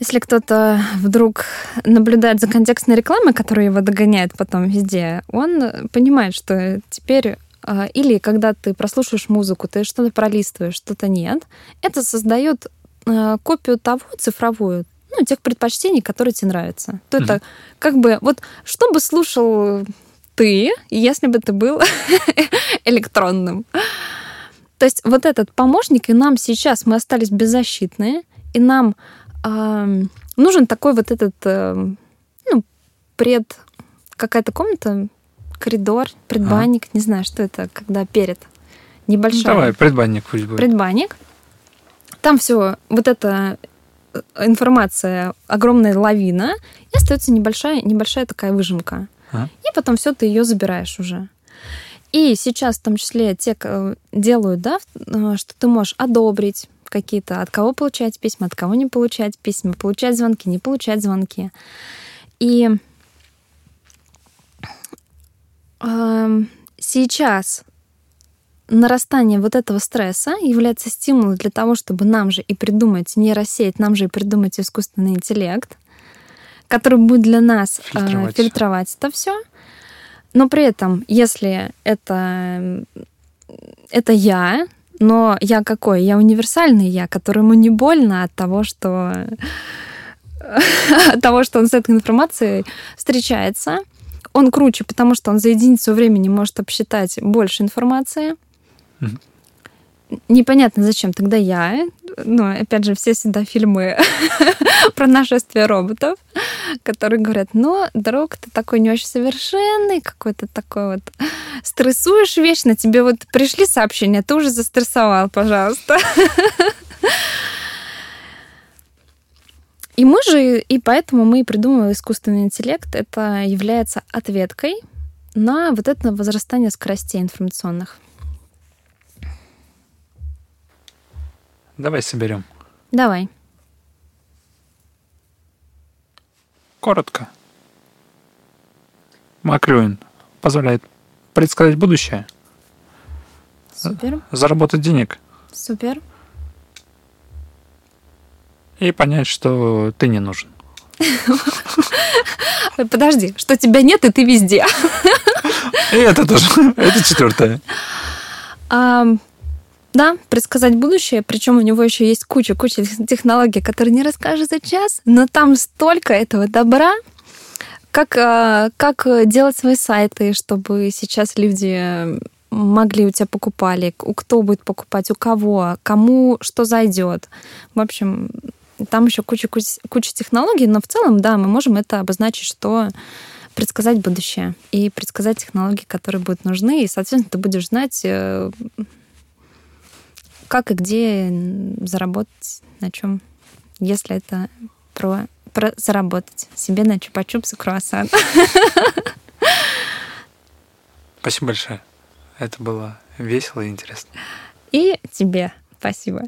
если кто-то вдруг наблюдает за контекстной рекламой, которая его догоняет потом везде, он понимает, что теперь а, или когда ты прослушаешь музыку, ты что-то пролистываешь, что-то нет, это создает а, копию того цифровую, ну, тех предпочтений, которые тебе нравятся. То mm-hmm. это как бы вот что бы слушал ты, если бы ты был электронным. То есть вот этот помощник, и нам сейчас мы остались беззащитные, и нам нужен такой вот этот, э, ну, пред какая-то комната, коридор, предбанник, а. не знаю, что это, когда перед небольшой. Ну, давай, предбанник пусть будет. Предбанник. Там все, вот эта э, информация, огромная лавина, и остается небольшая, небольшая такая выжимка. А. И потом все ты ее забираешь уже. И сейчас в том числе те делают, да, э, что ты можешь одобрить какие-то, от кого получать письма, от кого не получать письма, получать звонки, не получать звонки. И э, сейчас нарастание вот этого стресса является стимулом для того, чтобы нам же и придумать нейросеть, нам же и придумать искусственный интеллект, который будет для нас фильтровать, э, фильтровать это все но при этом, если это, это я, но я какой? Я универсальный я, которому не больно от того, что от того, что он с этой информацией встречается. Он круче, потому что он за единицу времени может обсчитать больше информации. Непонятно, зачем тогда я. Ну, опять же, все всегда фильмы про нашествие роботов, которые говорят, ну, друг, ты такой не очень совершенный, какой-то такой вот стрессуешь вечно, тебе вот пришли сообщения, ты уже застрессовал, пожалуйста. И мы же, и поэтому мы и придумываем искусственный интеллект. Это является ответкой на вот это возрастание скоростей информационных. Давай соберем. Давай. Коротко. Макрюин позволяет предсказать будущее. Супер. Заработать денег. Супер. И понять, что ты не нужен. Подожди, что тебя нет, и ты везде. И это тоже. Это четвертое. Да, предсказать будущее, причем у него еще есть куча-куча технологий, которые не расскажешь за час, но там столько этого добра, как, а, как делать свои сайты, чтобы сейчас люди могли у тебя покупали, кто будет покупать, у кого, кому что зайдет. В общем, там еще куча, куча, куча технологий, но в целом, да, мы можем это обозначить, что предсказать будущее и предсказать технологии, которые будут нужны, и, соответственно, ты будешь знать, э, как и где заработать, на чем, если это про, про заработать себе на чупа-чупс и круассан. Спасибо большое. Это было весело и интересно. И тебе спасибо.